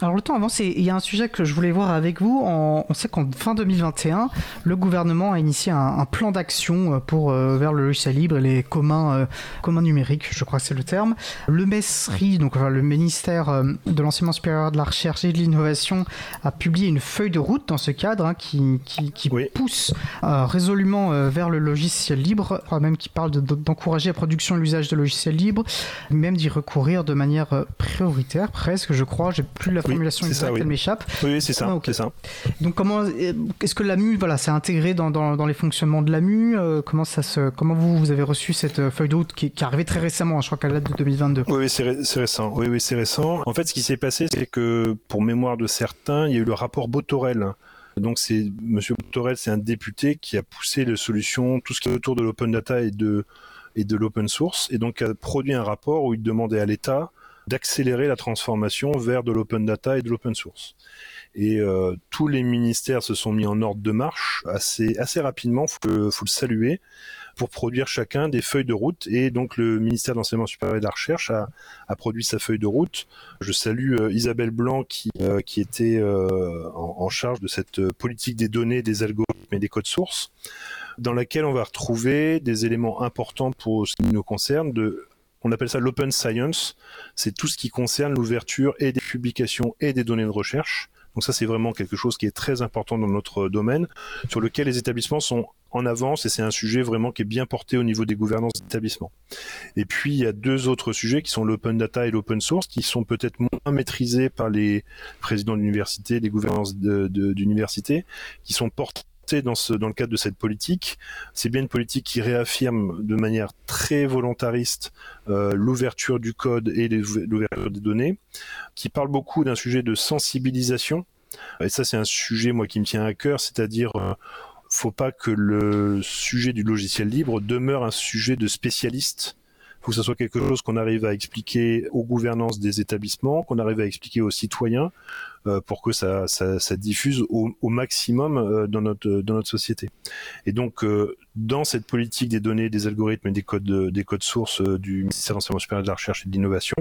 Alors le temps avance et il y a un sujet que je voulais voir avec vous. on sait qu'en fin 2021, le gouvernement a initié un, plan d'action euh, pour euh, vers le logiciel libre et les communs, communs numériques, je crois que c'est le terme. Le MES donc le ministère euh, de l'enseignement supérieur de la recherche et de l'innovation, a publié une feuille de route dans ce cadre hein, qui, qui, pousse euh, résolument euh, vers le logiciel libre, même qui parle d'encourager la production et l'usage de logiciels libres, même d'y recourir de manière prioritaire, presque, je crois. J'ai plus la formulation exacte, elle m'échappe. Oui, c'est ça, ah, c'est ça. Donc comment est-ce que l'AMU, voilà, s'est intégré dans, dans, les fonctionnements de l'AMU Comment ça se, comment vous, vous avez reçu cette feuille de route qui, qui est arrivée très récemment hein, Je crois qu'elle date de 2022. Oui, c'est c'est récent. Oui, oui, c'est récent. En fait, ce qui s'est passé, c'est que, pour mémoire de certains, il y a eu le rapport Botorel. Donc, c'est Monsieur Botorel, c'est un député qui a poussé les solutions, tout ce qui est autour de l'open data et de l'open source, et donc a produit un rapport où il demandait à l'État d'accélérer la transformation vers de l'open data et de l'open source. Et euh, tous les ministères se sont mis en ordre de marche assez rapidement. Faut, faut le saluer pour produire chacun des feuilles de route. Et donc le ministère de l'enseignement supérieur et de la recherche a, produit sa feuille de route. Je salue euh, Isabelle Blanc qui, euh, était euh, en, charge de cette politique des données, des algorithmes et des codes sources, dans laquelle on va retrouver des éléments importants pour ce qui nous concerne on appelle ça l'open science. C'est tout ce qui concerne l'ouverture et des publications et des données de recherche. Donc ça, c'est vraiment quelque chose qui est très important dans notre domaine, sur lequel les établissements sont en avance et c'est un sujet vraiment qui est bien porté au niveau des gouvernances d'établissements. Et puis il y a deux autres sujets qui sont l'open data et l'open source qui sont peut-être moins maîtrisés par les présidents d'université, les gouvernances d'université, qui sont portés dans, le cadre de cette politique. C'est bien une politique qui réaffirme de manière très volontariste euh, l'ouverture du code et l'ouverture des données, qui parle beaucoup d'un sujet de sensibilisation. Et ça, c'est un sujet, moi, qui me tient à cœur, c'est-à-dire euh, faut pas que le sujet du logiciel libre demeure un sujet de spécialiste. Il faut que ce soit quelque chose qu'on arrive à expliquer aux gouvernances des établissements, qu'on arrive à expliquer aux citoyens, pour que ça, ça, ça diffuse au, au maximum euh, dans notre dans notre société. Et donc euh, dans cette politique des données, des algorithmes et des codes des codes sources du ministère de l'enseignement supérieur de la recherche et de l'innovation,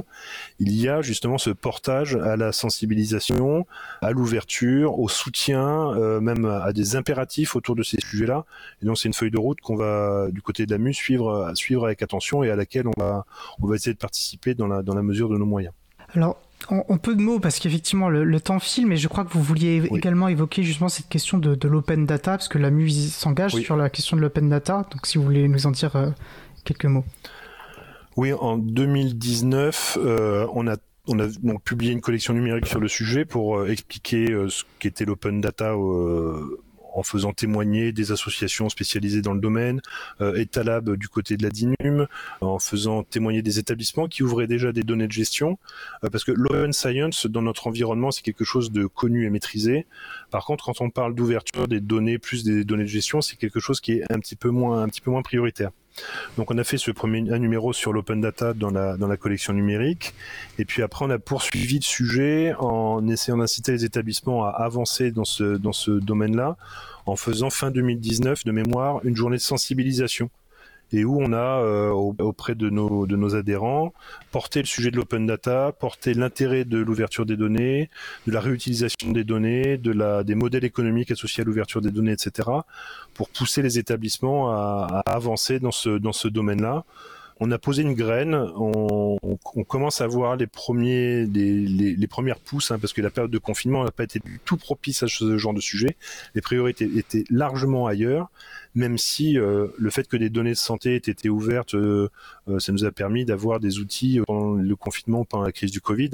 il y a justement ce portage à la sensibilisation, à l'ouverture, au soutien, même à des impératifs autour de ces sujets-là. Et donc c'est une feuille de route qu'on va du côté de la suivre suivre avec attention et à laquelle on va on va essayer de participer dans la dans la mesure de nos moyens. Alors, en, peu de mots, parce qu'effectivement, le, temps file, mais je crois que vous vouliez également évoquer justement cette question de, l'open data, parce que la MU s'engage sur la question de l'open data. Donc, si vous voulez nous en dire euh, quelques mots. Oui, en 2019, euh, on a on a donc publié une collection numérique sur le sujet pour euh, expliquer ce qu'était l'open data en faisant témoigner des associations spécialisées dans le domaine, euh, Etalab du côté de la DINUM, en faisant témoigner des établissements qui ouvraient déjà des données de gestion, euh, parce que l'open science dans notre environnement c'est quelque chose de connu et maîtrisé. Par contre, quand on parle d'ouverture des données plus des données de gestion, c'est quelque chose qui est un petit peu moins un petit peu moins prioritaire. Donc on a fait ce premier numéro sur l'open data dans la, dans la collection numérique. Et puis après, on a poursuivi le sujet en essayant d'inciter les établissements à avancer dans ce, dans ce domaine-là, en faisant fin 2019 de mémoire une journée de sensibilisation et où on a euh, auprès de nos de nos adhérents porté le sujet de l'open data, porté l'intérêt de l'ouverture des données, de la réutilisation des données, de la des modèles économiques associés à l'ouverture des données, etc. pour pousser les établissements à, à avancer dans ce dans ce domaine-là on a posé une graine, on, on, commence à voir les premiers, les, les, les premières pousses, hein, parce que la période de confinement n'a pas été du tout propice à ce genre de sujet. Les priorités étaient largement ailleurs, même si euh, le fait que des données de santé aient été ouvertes, euh, euh, ça nous a permis d'avoir des outils pendant le confinement, pendant la crise du Covid,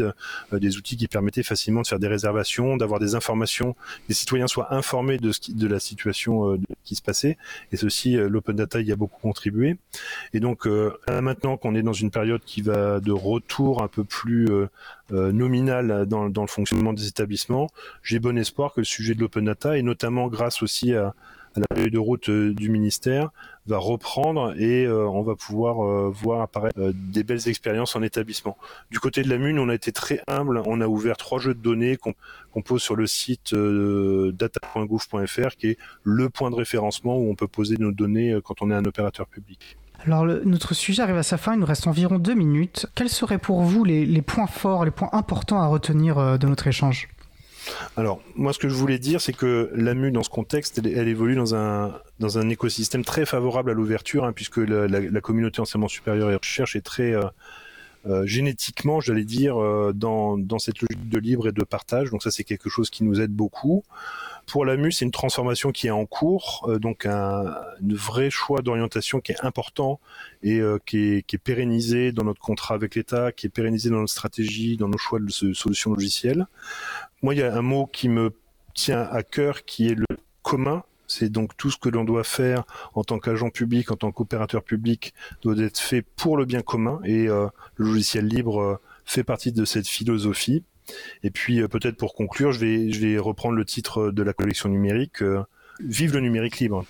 des outils qui permettaient facilement de faire des réservations, d'avoir des informations, les citoyens soient informés de, ce qui, de la situation qui se passait. Et ceci, l'open data y a beaucoup contribué. Et donc, maintenant qu'on est dans une période qui va de retour un peu plus nominal dans, dans le fonctionnement des établissements, j'ai bon espoir que le sujet de l'open data, et notamment grâce aussi à la feuille de route euh, du ministère va reprendre et euh, on va pouvoir euh, voir apparaître des belles expériences en établissement. Du côté de la Mune, on a été très humble. On a ouvert trois jeux de données qu'on pose sur le site data.gouv.fr qui est le point de référencement où on peut poser nos données quand on est un opérateur public. Alors notre sujet arrive à sa fin, il nous reste environ deux minutes. Quels seraient pour vous les points forts, les points importants à retenir de notre échange? Alors, moi, ce que je voulais dire, c'est que l'AMU, dans ce contexte, elle, évolue dans un, écosystème très favorable à l'ouverture, hein, puisque la, communauté enseignement supérieur et recherche est très euh, euh, génétiquement, j'allais dire, euh, dans, cette logique de libre et de partage. Donc ça, c'est quelque chose qui nous aide beaucoup. Pour l'AMU, c'est une transformation qui est en cours, donc un, vrai choix d'orientation qui est important et qui, est, pérennisé dans notre contrat avec l'État, qui est pérennisé dans notre stratégie, dans nos choix de solutions logicielles. Moi, il y a un mot qui me tient à cœur, qui est le commun. C'est donc tout ce que l'on doit faire en tant qu'agent public, en tant qu'opérateur public, doit être fait pour le bien commun. Et euh, le logiciel libre fait partie de cette philosophie. Et puis euh, peut-être pour conclure, je vais, reprendre le titre de la collection numérique, euh, Vive le numérique libre.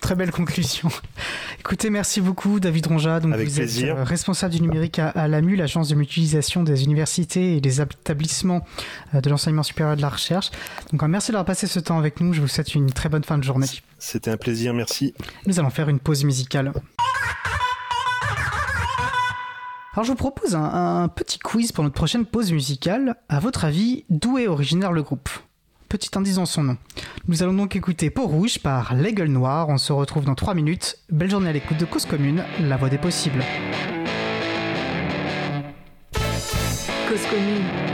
Très belle conclusion. Écoutez, merci beaucoup David Ronja. Donc Avec vous plaisir. Êtes euh, responsable du numérique à, l'AMU, l'agence de mutualisation des universités et des établissements de l'enseignement supérieur et de la recherche. Donc merci d'avoir passé ce temps avec nous. Je vous souhaite une très bonne fin de journée. C'était un plaisir, merci. Nous allons faire une pause musicale. Alors je vous propose un, petit quiz pour notre prochaine pause musicale. À votre avis, d'où est originaire le groupe? Petit indice dans son nom. Nous allons donc écouter Peau Rouge par Les Gueules Noires. On se retrouve dans 3 minutes. Belle journée à l'écoute de Cause Commune, la voix des possibles. Cause Commune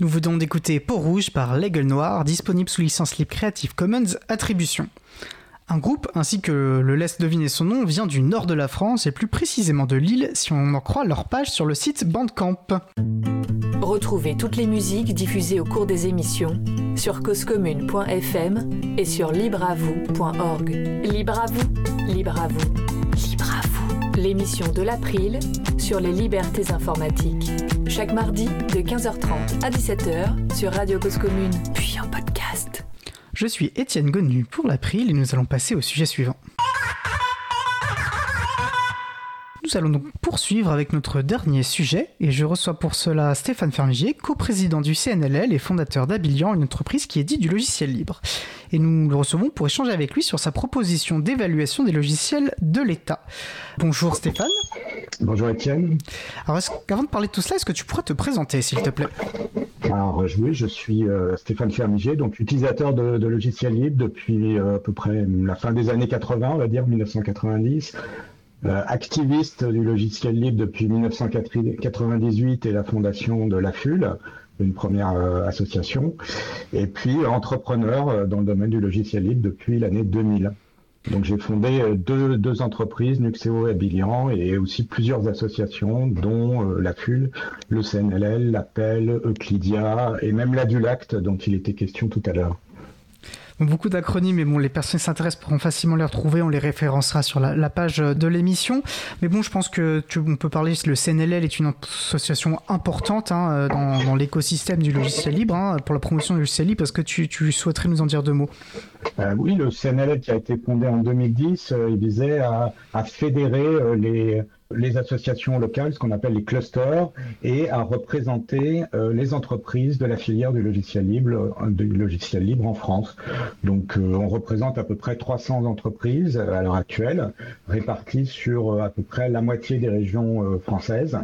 Nous venons d'écouter Peau Rouge par L'Aigle Noir, disponible sous licence libre Creative Commons Attribution. Un groupe, ainsi que le laisse deviner son nom, vient du nord de la France et plus précisément de Lille si on en croit leur page sur le site Bandcamp. Retrouvez toutes les musiques diffusées au cours des émissions sur causecommune.fm et sur libreavoue.org. Libre à vous, libre vous, libre vous. L'émission de l'April sur les libertés informatiques. Chaque mardi de 15h30 à 17h sur Radio Cause Commune, puis en podcast. Je suis Étienne Gonu pour l'April et nous allons passer au sujet suivant. Nous allons donc poursuivre avec notre dernier sujet et je reçois pour cela Stéphane Fermigier, coprésident du CNLL et fondateur d'Abilian, une entreprise qui est dite du logiciel libre. Et nous le recevons pour échanger avec lui sur sa proposition d'évaluation des logiciels de l'État. Bonjour Stéphane. Bonjour Étienne. Alors avant de parler de tout cela, est-ce que tu pourrais te présenter s'il te plaît? Alors euh, oui, je suis euh, Stéphane Fermigier, donc utilisateur de, de logiciels libres depuis euh, à peu près la fin des années 80, on va dire 1990. Euh, activiste du logiciel libre depuis 1998 et la fondation de la FUL, une première euh, association, et puis entrepreneur euh, dans le domaine du logiciel libre depuis l'année 2000. Donc j'ai fondé deux, deux entreprises, Nuxeo et Abilian, et aussi plusieurs associations, dont euh, la FUL, le CNLL, l'Appel, Euclidia, et même la Dulacte, dont il était question tout à l'heure. Beaucoup d'acronymes, mais bon, les personnes qui s'intéressent pourront facilement les retrouver. On les référencera sur la, page de l'émission. Mais bon, je pense que tu, on peut parler. Le CNLL est une association importante hein, euh, dans, dans l'écosystème du logiciel libre hein, pour la promotion du logiciel libre. Que tu, tu souhaiterais nous en dire deux mots? Euh, oui, le CNLL qui a été fondé en 2010, euh, il visait à, à fédérer euh, les, les associations locales, ce qu'on appelle les clusters, et à représenter euh, les entreprises de la filière du logiciel libre, euh, en France. Donc, euh, on représente à peu près 300 entreprises à l'heure actuelle, réparties sur à peu près la moitié des régions françaises.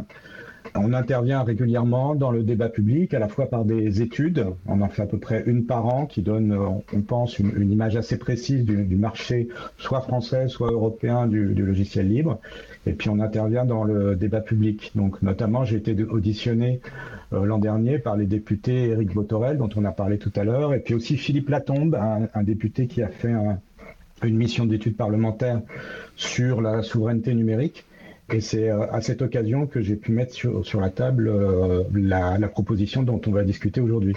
On intervient régulièrement dans le débat public, à la fois par des études, on en fait à peu près une par an, qui donne, on pense, une, image assez précise du, marché, soit français, soit européen, du, logiciel libre. Et puis on intervient dans le débat public. Donc notamment, j'ai été auditionné euh, l'an dernier par les députés Éric Botorel, dont on a parlé tout à l'heure, et puis aussi Philippe Latombe, un, député qui a fait un- une mission d'études parlementaires sur la souveraineté numérique. Et c'est euh, à cette occasion que j'ai pu mettre sur, la table euh, la proposition dont on va discuter aujourd'hui.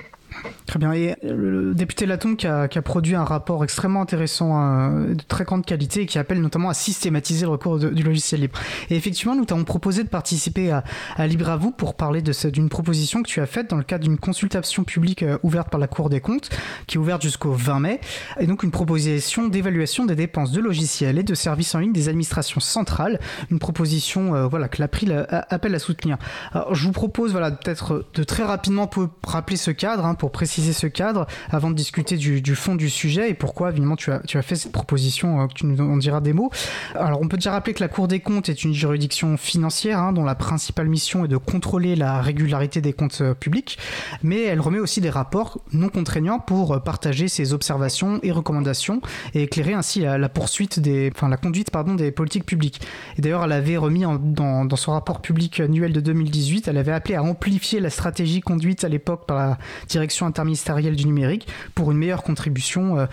Très bien. Et le député Latombe qui a, produit un rapport extrêmement intéressant, euh, de très grande qualité, qui appelle notamment à systématiser le recours du logiciel libre. Et effectivement, nous t'avons proposé de participer à, Libre à vous pour parler d'une proposition que tu as faite dans le cadre d'une consultation publique euh, ouverte par la Cour des comptes, qui est ouverte jusqu'au 20 mai, et donc une proposition d'évaluation des dépenses de logiciels et de services en ligne des administrations centrales, une proposition euh, voilà, que l'April euh, appelle à soutenir. Alors, je vous propose voilà, peut-être de très rapidement rappeler ce cadre, hein, pour préciser ce cadre, avant de discuter du, fond du sujet et pourquoi, évidemment, tu as, fait cette proposition, euh, que tu nous en diras des mots. Alors, on peut déjà rappeler que la Cour des comptes est une juridiction financière, hein, dont la principale mission est de contrôler la régularité des comptes euh, publics, mais elle remet aussi des rapports non contraignants pour euh, partager ses observations et recommandations et éclairer ainsi la, poursuite des, enfin, la conduite, pardon, des politiques publiques. Et d'ailleurs, elle avait remis dans son rapport public annuel de 2018, elle avait appelé à amplifier la stratégie conduite à l'époque par la direction direction interministérielle du numérique pour une meilleure contribution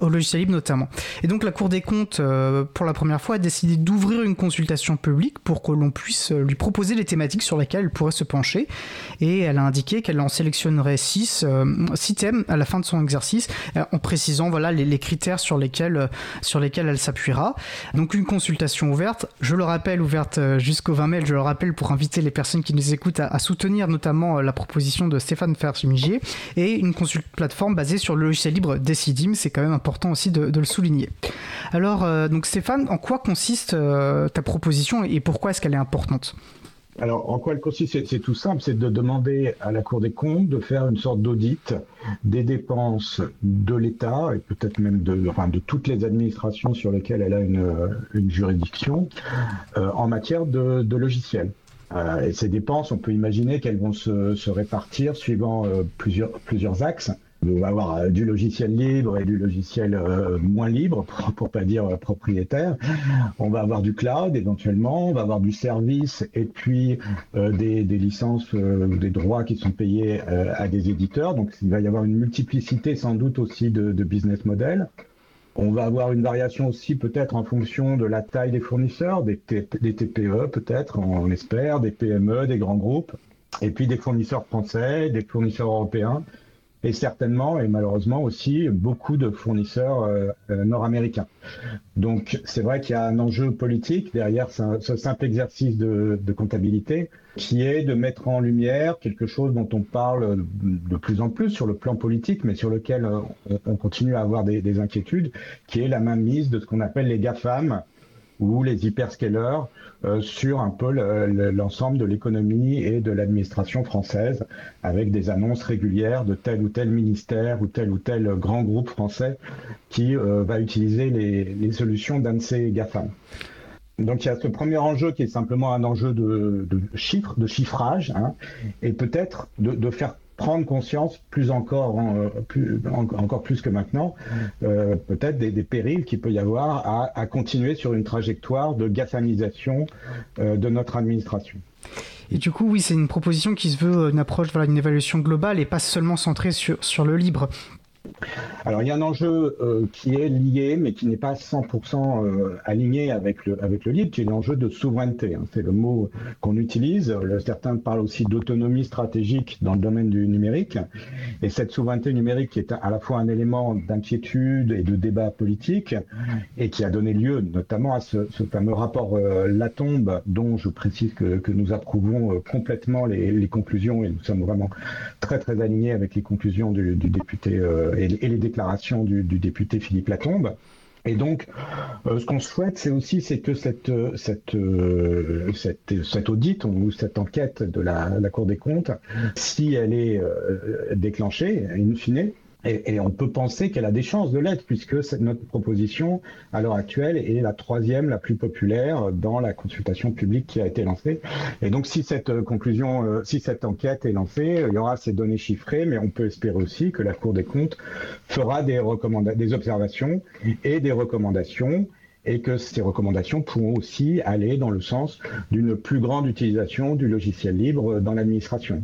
au logiciel libre notamment. Et donc la Cour des comptes, pour la première fois, a décidé d'ouvrir une consultation publique pour que l'on puisse lui proposer les thématiques sur lesquelles elle pourrait se pencher. Et elle a indiqué qu'elle en sélectionnerait six, six thèmes à la fin de son exercice, en précisant voilà les, critères sur lesquels, sur lesquels elle s'appuiera. Donc une consultation ouverte, je le rappelle, ouverte jusqu'au 20 mai, je le rappelle pour inviter les personnes qui nous écoutent à, soutenir notamment la proposition de Stéphane Fersumigier et une plateforme basée sur le logiciel libre Decidim, c'est quand même important aussi de, le souligner. Alors, donc Stéphane, en quoi consiste ta proposition et pourquoi est-ce qu'elle est importante? Alors, en quoi elle consiste? C'est tout simple, c'est de demander à la Cour des comptes de faire une sorte d'audit des dépenses de l'État et peut-être même de, de toutes les administrations sur lesquelles elle a une, juridiction euh, en matière de, logiciels. Euh, et ces dépenses, on peut imaginer qu'elles vont se, répartir suivant euh, plusieurs, plusieurs axes. On va avoir euh, du logiciel libre et du logiciel moins libre, pour, ne pas dire propriétaire. On va avoir du cloud éventuellement, on va avoir du service et puis des, licences ou des droits qui sont payés à des éditeurs. Donc il va y avoir une multiplicité sans doute aussi de, business models. On va avoir une variation aussi peut-être en fonction de la taille des fournisseurs, des, TPE peut-être, on espère, des PME, des grands groupes, et puis des fournisseurs français, des fournisseurs européens et certainement et malheureusement aussi beaucoup de fournisseurs euh, euh, nord-américains. Donc c'est vrai qu'il y a un enjeu politique derrière ce, simple exercice de, comptabilité qui est de mettre en lumière quelque chose dont on parle de plus en plus sur le plan politique, mais sur lequel euh, on, continue à avoir des, des, inquiétudes, qui est la mainmise de ce qu'on appelle les GAFAM, ou les hyperscalers euh, sur un peu l'ensemble de l'économie et de l'administration française, avec des annonces régulières de tel ou tel ministère ou tel ou tel grand groupe français qui euh, va utiliser les, solutions d'un de ces GAFAM. Donc il y a ce premier enjeu qui est simplement un enjeu de, chiffre, de chiffrage, hein, et peut-être de, faire prendre conscience plus encore, euh, plus, encore plus que maintenant, euh, peut-être des, périls qu'il peut y avoir à, continuer sur une trajectoire de GAFAMisation euh, de notre administration. Et du coup, oui, c'est une proposition qui se veut une approche, voilà, une évaluation globale et pas seulement centrée sur, sur le libre. Alors il y a un enjeu euh, qui est lié, mais qui n'est pas 100% euh, aligné avec le, avec le livre, qui est l'enjeu de souveraineté. Hein. C'est le mot qu'on utilise. certains parlent aussi d'autonomie stratégique dans le domaine du numérique. Et cette souveraineté numérique qui est à la fois un élément d'inquiétude et de débat politique, et qui a donné lieu notamment à ce, fameux rapport euh, La Tombe, dont je précise que, nous approuvons complètement les, conclusions, et nous sommes vraiment très très alignés avec les conclusions du, député les déclarations du, député Philippe Latombe. Et donc, euh, ce qu'on souhaite, c'est aussi c'est que cette, cette, euh, cette, cette, audit ou cette enquête de la, la Cour des comptes, si elle est euh, déclenchée, in fine, et, on peut penser qu'elle a des chances de l'être, puisque notre proposition, à l'heure actuelle, est la troisième la plus populaire dans la consultation publique qui a été lancée. Et donc, si cette euh, conclusion, euh, si cette enquête est lancée, il y aura ces données chiffrées, mais on peut espérer aussi que la Cour des comptes fera des, des observations et des recommandations et que ces recommandations pourront aussi aller dans le sens d'une plus grande utilisation du logiciel libre dans l'administration.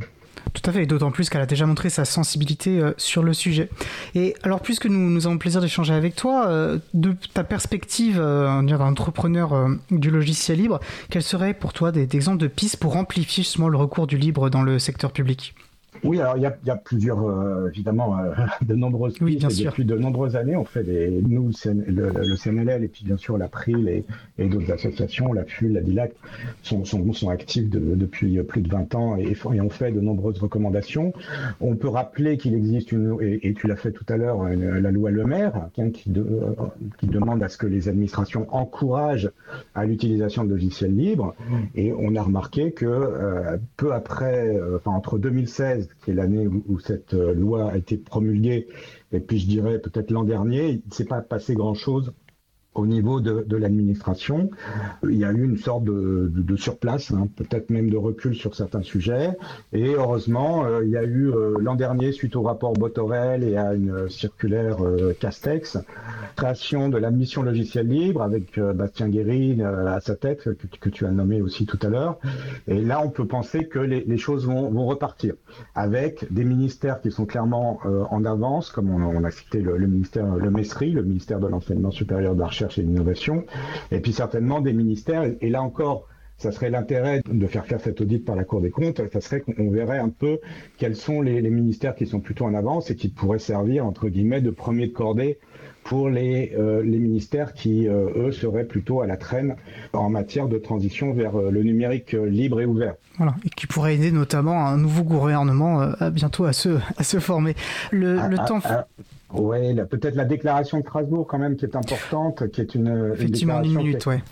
Tout à fait, d'autant plus qu'elle a déjà montré sa sensibilité euh, sur le sujet. Et alors, puisque nous, nous avons le plaisir d'échanger avec toi, euh, de ta perspective euh, d'entrepreneur du logiciel libre, quels seraient pour toi des, des exemples de pistes pour amplifier justement le recours du libre dans le secteur public? Oui, alors il y a, y a plusieurs, euh, évidemment, euh, de nombreuses oui, bien sûr. Depuis de nombreuses années, on fait des, nous, le, le CNLL et puis bien sûr l'April et, et d'autres associations, la FUL, la DILAC, sont, sont, sont actifs de, depuis plus de 20 ans et, et, on fait de nombreuses recommandations. On peut rappeler qu'il existe une, et, tu l'as fait tout à l'heure, la loi Le Maire, qui, de, qui demande à ce que les administrations encouragent à l'utilisation de logiciels libres. Et on a remarqué que euh, peu après, enfin entre 2016 qui est l'année où, cette euh, loi a été promulguée, et puis je dirais peut-être l'an dernier, il ne s'est pas passé grand-chose au niveau de, l'administration. Il y a eu une sorte de, surplace, hein, peut-être même de recul sur certains sujets. Et heureusement, euh, il y a eu euh, l'an dernier, suite au rapport Botorel et à une circulaire euh, Castex, création de la mission logiciel libre avec Bastien Guéry à sa tête, que, tu as nommé aussi tout à l'heure. Et là, on peut penser que les, choses vont, repartir avec des ministères qui sont clairement en avance, comme on, a cité le, le, ministère, le MESRI, le ministère de l'enseignement supérieur de la recherche et l'innovation, et puis certainement des ministères, et là encore, ça serait l'intérêt de faire faire cet audit par la Cour des comptes, ça serait qu'on verrait un peu quels sont les, les, ministères qui sont plutôt en avance et qui pourraient servir, entre guillemets, de premier de cordée pour les, euh, les ministères qui, euh, eux, seraient plutôt à la traîne en matière de transition vers euh, le numérique libre et ouvert. Voilà, et qui pourrait aider notamment un nouveau gouvernement à bientôt à se, à se former. Le, Ah, le ah, temps... ah, Oui, peut-être la déclaration de Strasbourg quand même qui est importante, qui est une, Effectivement, une une minute, qui, ouais.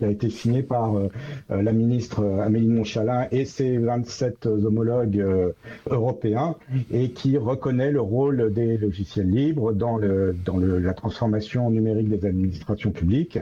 Qui a été signée par euh, la ministre Amélie Montchalin et ses 27 homologues euh, européens et qui reconnaît le rôle des logiciels libres dans, le, dans le, la transformation numérique des administrations publiques,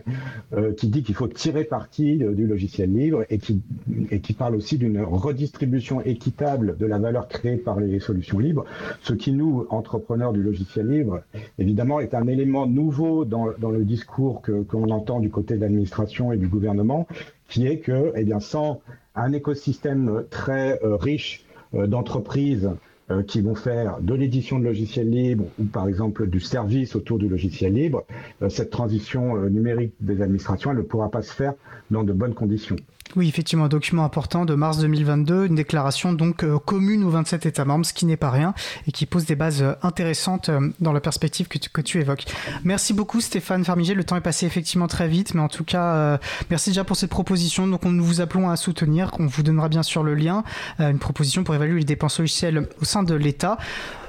euh, qui dit qu'il faut tirer parti du logiciel libre et qui, et qui parle aussi d'une redistribution équitable de la valeur créée par les solutions libres, ce qui nous, entrepreneurs du logiciel libre, évidemment est un élément nouveau dans, dans le discours que qu'on entend du côté de l'administration et du gouvernement, qui est que, eh sans un écosystème très euh, riche euh, d'entreprises euh, qui vont faire de l'édition de logiciels libres ou par exemple du service autour du logiciel libre, cette transition numérique des administrations, ne pourra pas se faire dans de bonnes conditions. Oui, effectivement, un document important de mars 2022, une déclaration donc euh, commune aux 27 États membres, ce qui n'est pas rien, et qui pose des bases euh, intéressantes euh, dans la perspective que tu, que tu évoques. Merci beaucoup Stéphane Farmiger, le temps est passé effectivement très vite, mais en tout cas, euh, merci déjà pour cette proposition. Donc on, nous vous appelons à soutenir, on vous donnera bien sûr le lien, euh, une proposition pour évaluer les dépenses logicielles au sein de l'État.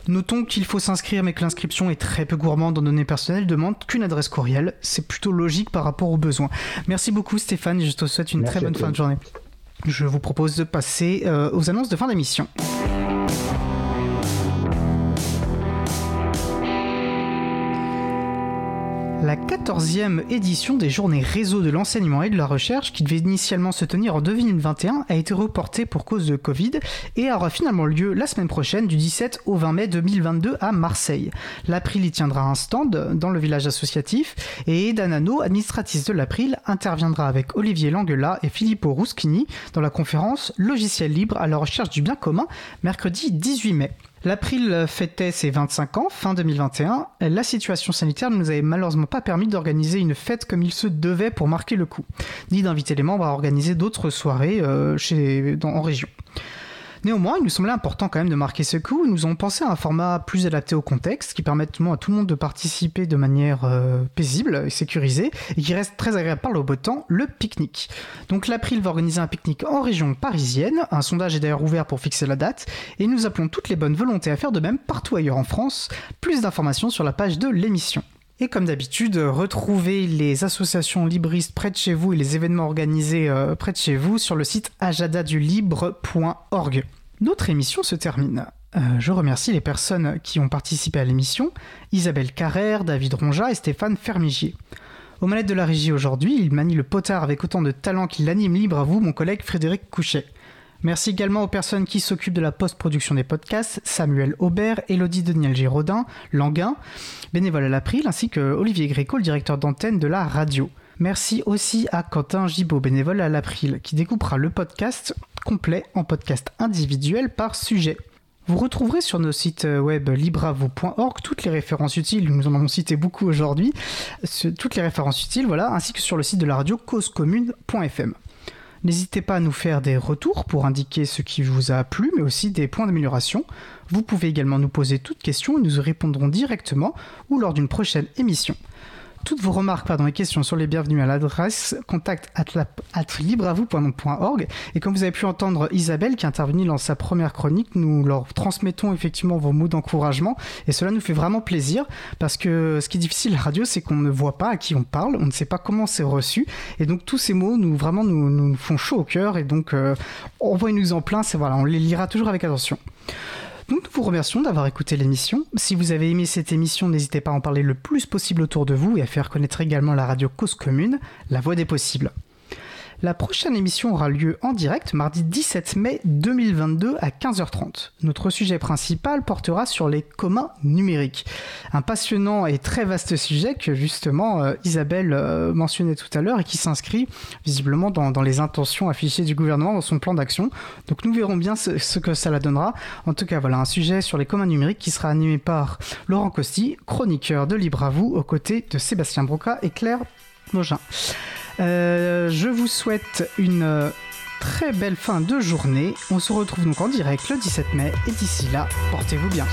Notons qu'il faut s'inscrire, mais que l'inscription est très peu gourmande en données personnelles, demande qu'une adresse courriel. C'est plutôt logique par rapport aux besoins. Merci beaucoup Stéphane, je te souhaite une Merci très bonne fin de journée. Je vous propose de passer euh, aux annonces de fin d'émission. La 14e édition des journées réseau de l'enseignement et de la recherche, qui devait initialement se tenir en 2021, a été reportée pour cause de Covid et aura finalement lieu la semaine prochaine du 17 au 20 mai 2022 à Marseille. L'April y tiendra un stand dans le village associatif et Eda Nano, administratrice de l'April, interviendra avec Olivier Languela et Filippo Ruschini dans la conférence Logiciel libre à la recherche du bien commun, mercredi 18 mai. L'April fêtait ses 25 ans, fin 2021. La situation sanitaire ne nous avait malheureusement pas permis d'organiser une fête comme il se devait pour marquer le coup, ni d'inviter les membres à organiser d'autres soirées euh, en région. Néanmoins, il nous semblait important quand même de marquer ce coup. Nous avons pensé à un format plus adapté au contexte, qui permette à tout le monde de participer de manière euh, paisible et sécurisée, et qui reste très agréable par le beau temps, le pique-nique. Donc l'April va organiser un pique-nique en région parisienne. Un sondage est d'ailleurs ouvert pour fixer la date, et nous appelons toutes les bonnes volontés à faire de même partout ailleurs en France. Plus d'informations sur la page de l'émission. Et comme d'habitude, retrouvez les associations libristes près de chez vous et les événements organisés euh, près de chez vous sur le site ajadadulibre.org. Notre émission se termine. Euh, je remercie les personnes qui ont participé à l'émission, Isabelle Carrère, David Ronja et Stéphane Fermigier. Aux manettes de la régie aujourd'hui, il manie le potard avec autant de talent qu'il l'anime libre à vous, mon collègue Frédéric Couchet. Merci également aux personnes qui s'occupent de la post-production des podcasts, Samuel Aubert, Elodie Daniel Giraudin, Languin, bénévole à l'April, ainsi que Olivier Gréco, le directeur d'antenne de la radio. Merci aussi à Quentin Gibaud, bénévole à l'April, qui découpera le podcast complet en podcast individuel par sujet. Vous retrouverez sur nos sites web libravou.org toutes les références utiles, nous en avons cité beaucoup aujourd'hui, toutes les références utiles, voilà, ainsi que sur le site de la radio causecommune.fm. N'hésitez pas à nous faire des retours pour indiquer ce qui vous a plu, mais aussi des points d'amélioration. Vous pouvez également nous poser toutes questions et nous y répondrons directement ou lors d'une prochaine émission. Toutes vos remarques pardon, et questions sont les bienvenues à l'adresse contact at. Et comme vous avez pu entendre Isabelle qui est intervenue dans sa première chronique, nous leur transmettons effectivement vos mots d'encouragement. Et cela nous fait vraiment plaisir parce que ce qui est difficile à la radio, c'est qu'on ne voit pas à qui on parle, on ne sait pas comment c'est reçu. Et donc tous ces mots nous vraiment nous, nous font chaud au cœur. Et donc euh, envoyez-nous en plein, c'est voilà, on les lira toujours avec attention. Nous vous remercions d'avoir écouté l'émission. Si vous avez aimé cette émission, n'hésitez pas à en parler le plus possible autour de vous et à faire connaître également la radio Cause Commune, la voix des possibles. La prochaine émission aura lieu en direct mardi 17 mai 2022 à 15h30. Notre sujet principal portera sur les communs numériques. Un passionnant et très vaste sujet que justement euh, Isabelle euh, mentionnait tout à l'heure et qui s'inscrit visiblement dans, les intentions affichées du gouvernement dans son plan d'action. Donc nous verrons bien ce, ce, que ça la donnera. En tout cas, voilà un sujet sur les communs numériques qui sera animé par Laurent Costi, chroniqueur de Libre à vous, aux côtés de Sébastien Broca et Claire Euh, je vous souhaite une euh, très belle fin de journée. On se retrouve donc en direct le 17 mai et d'ici là, portez-vous bien.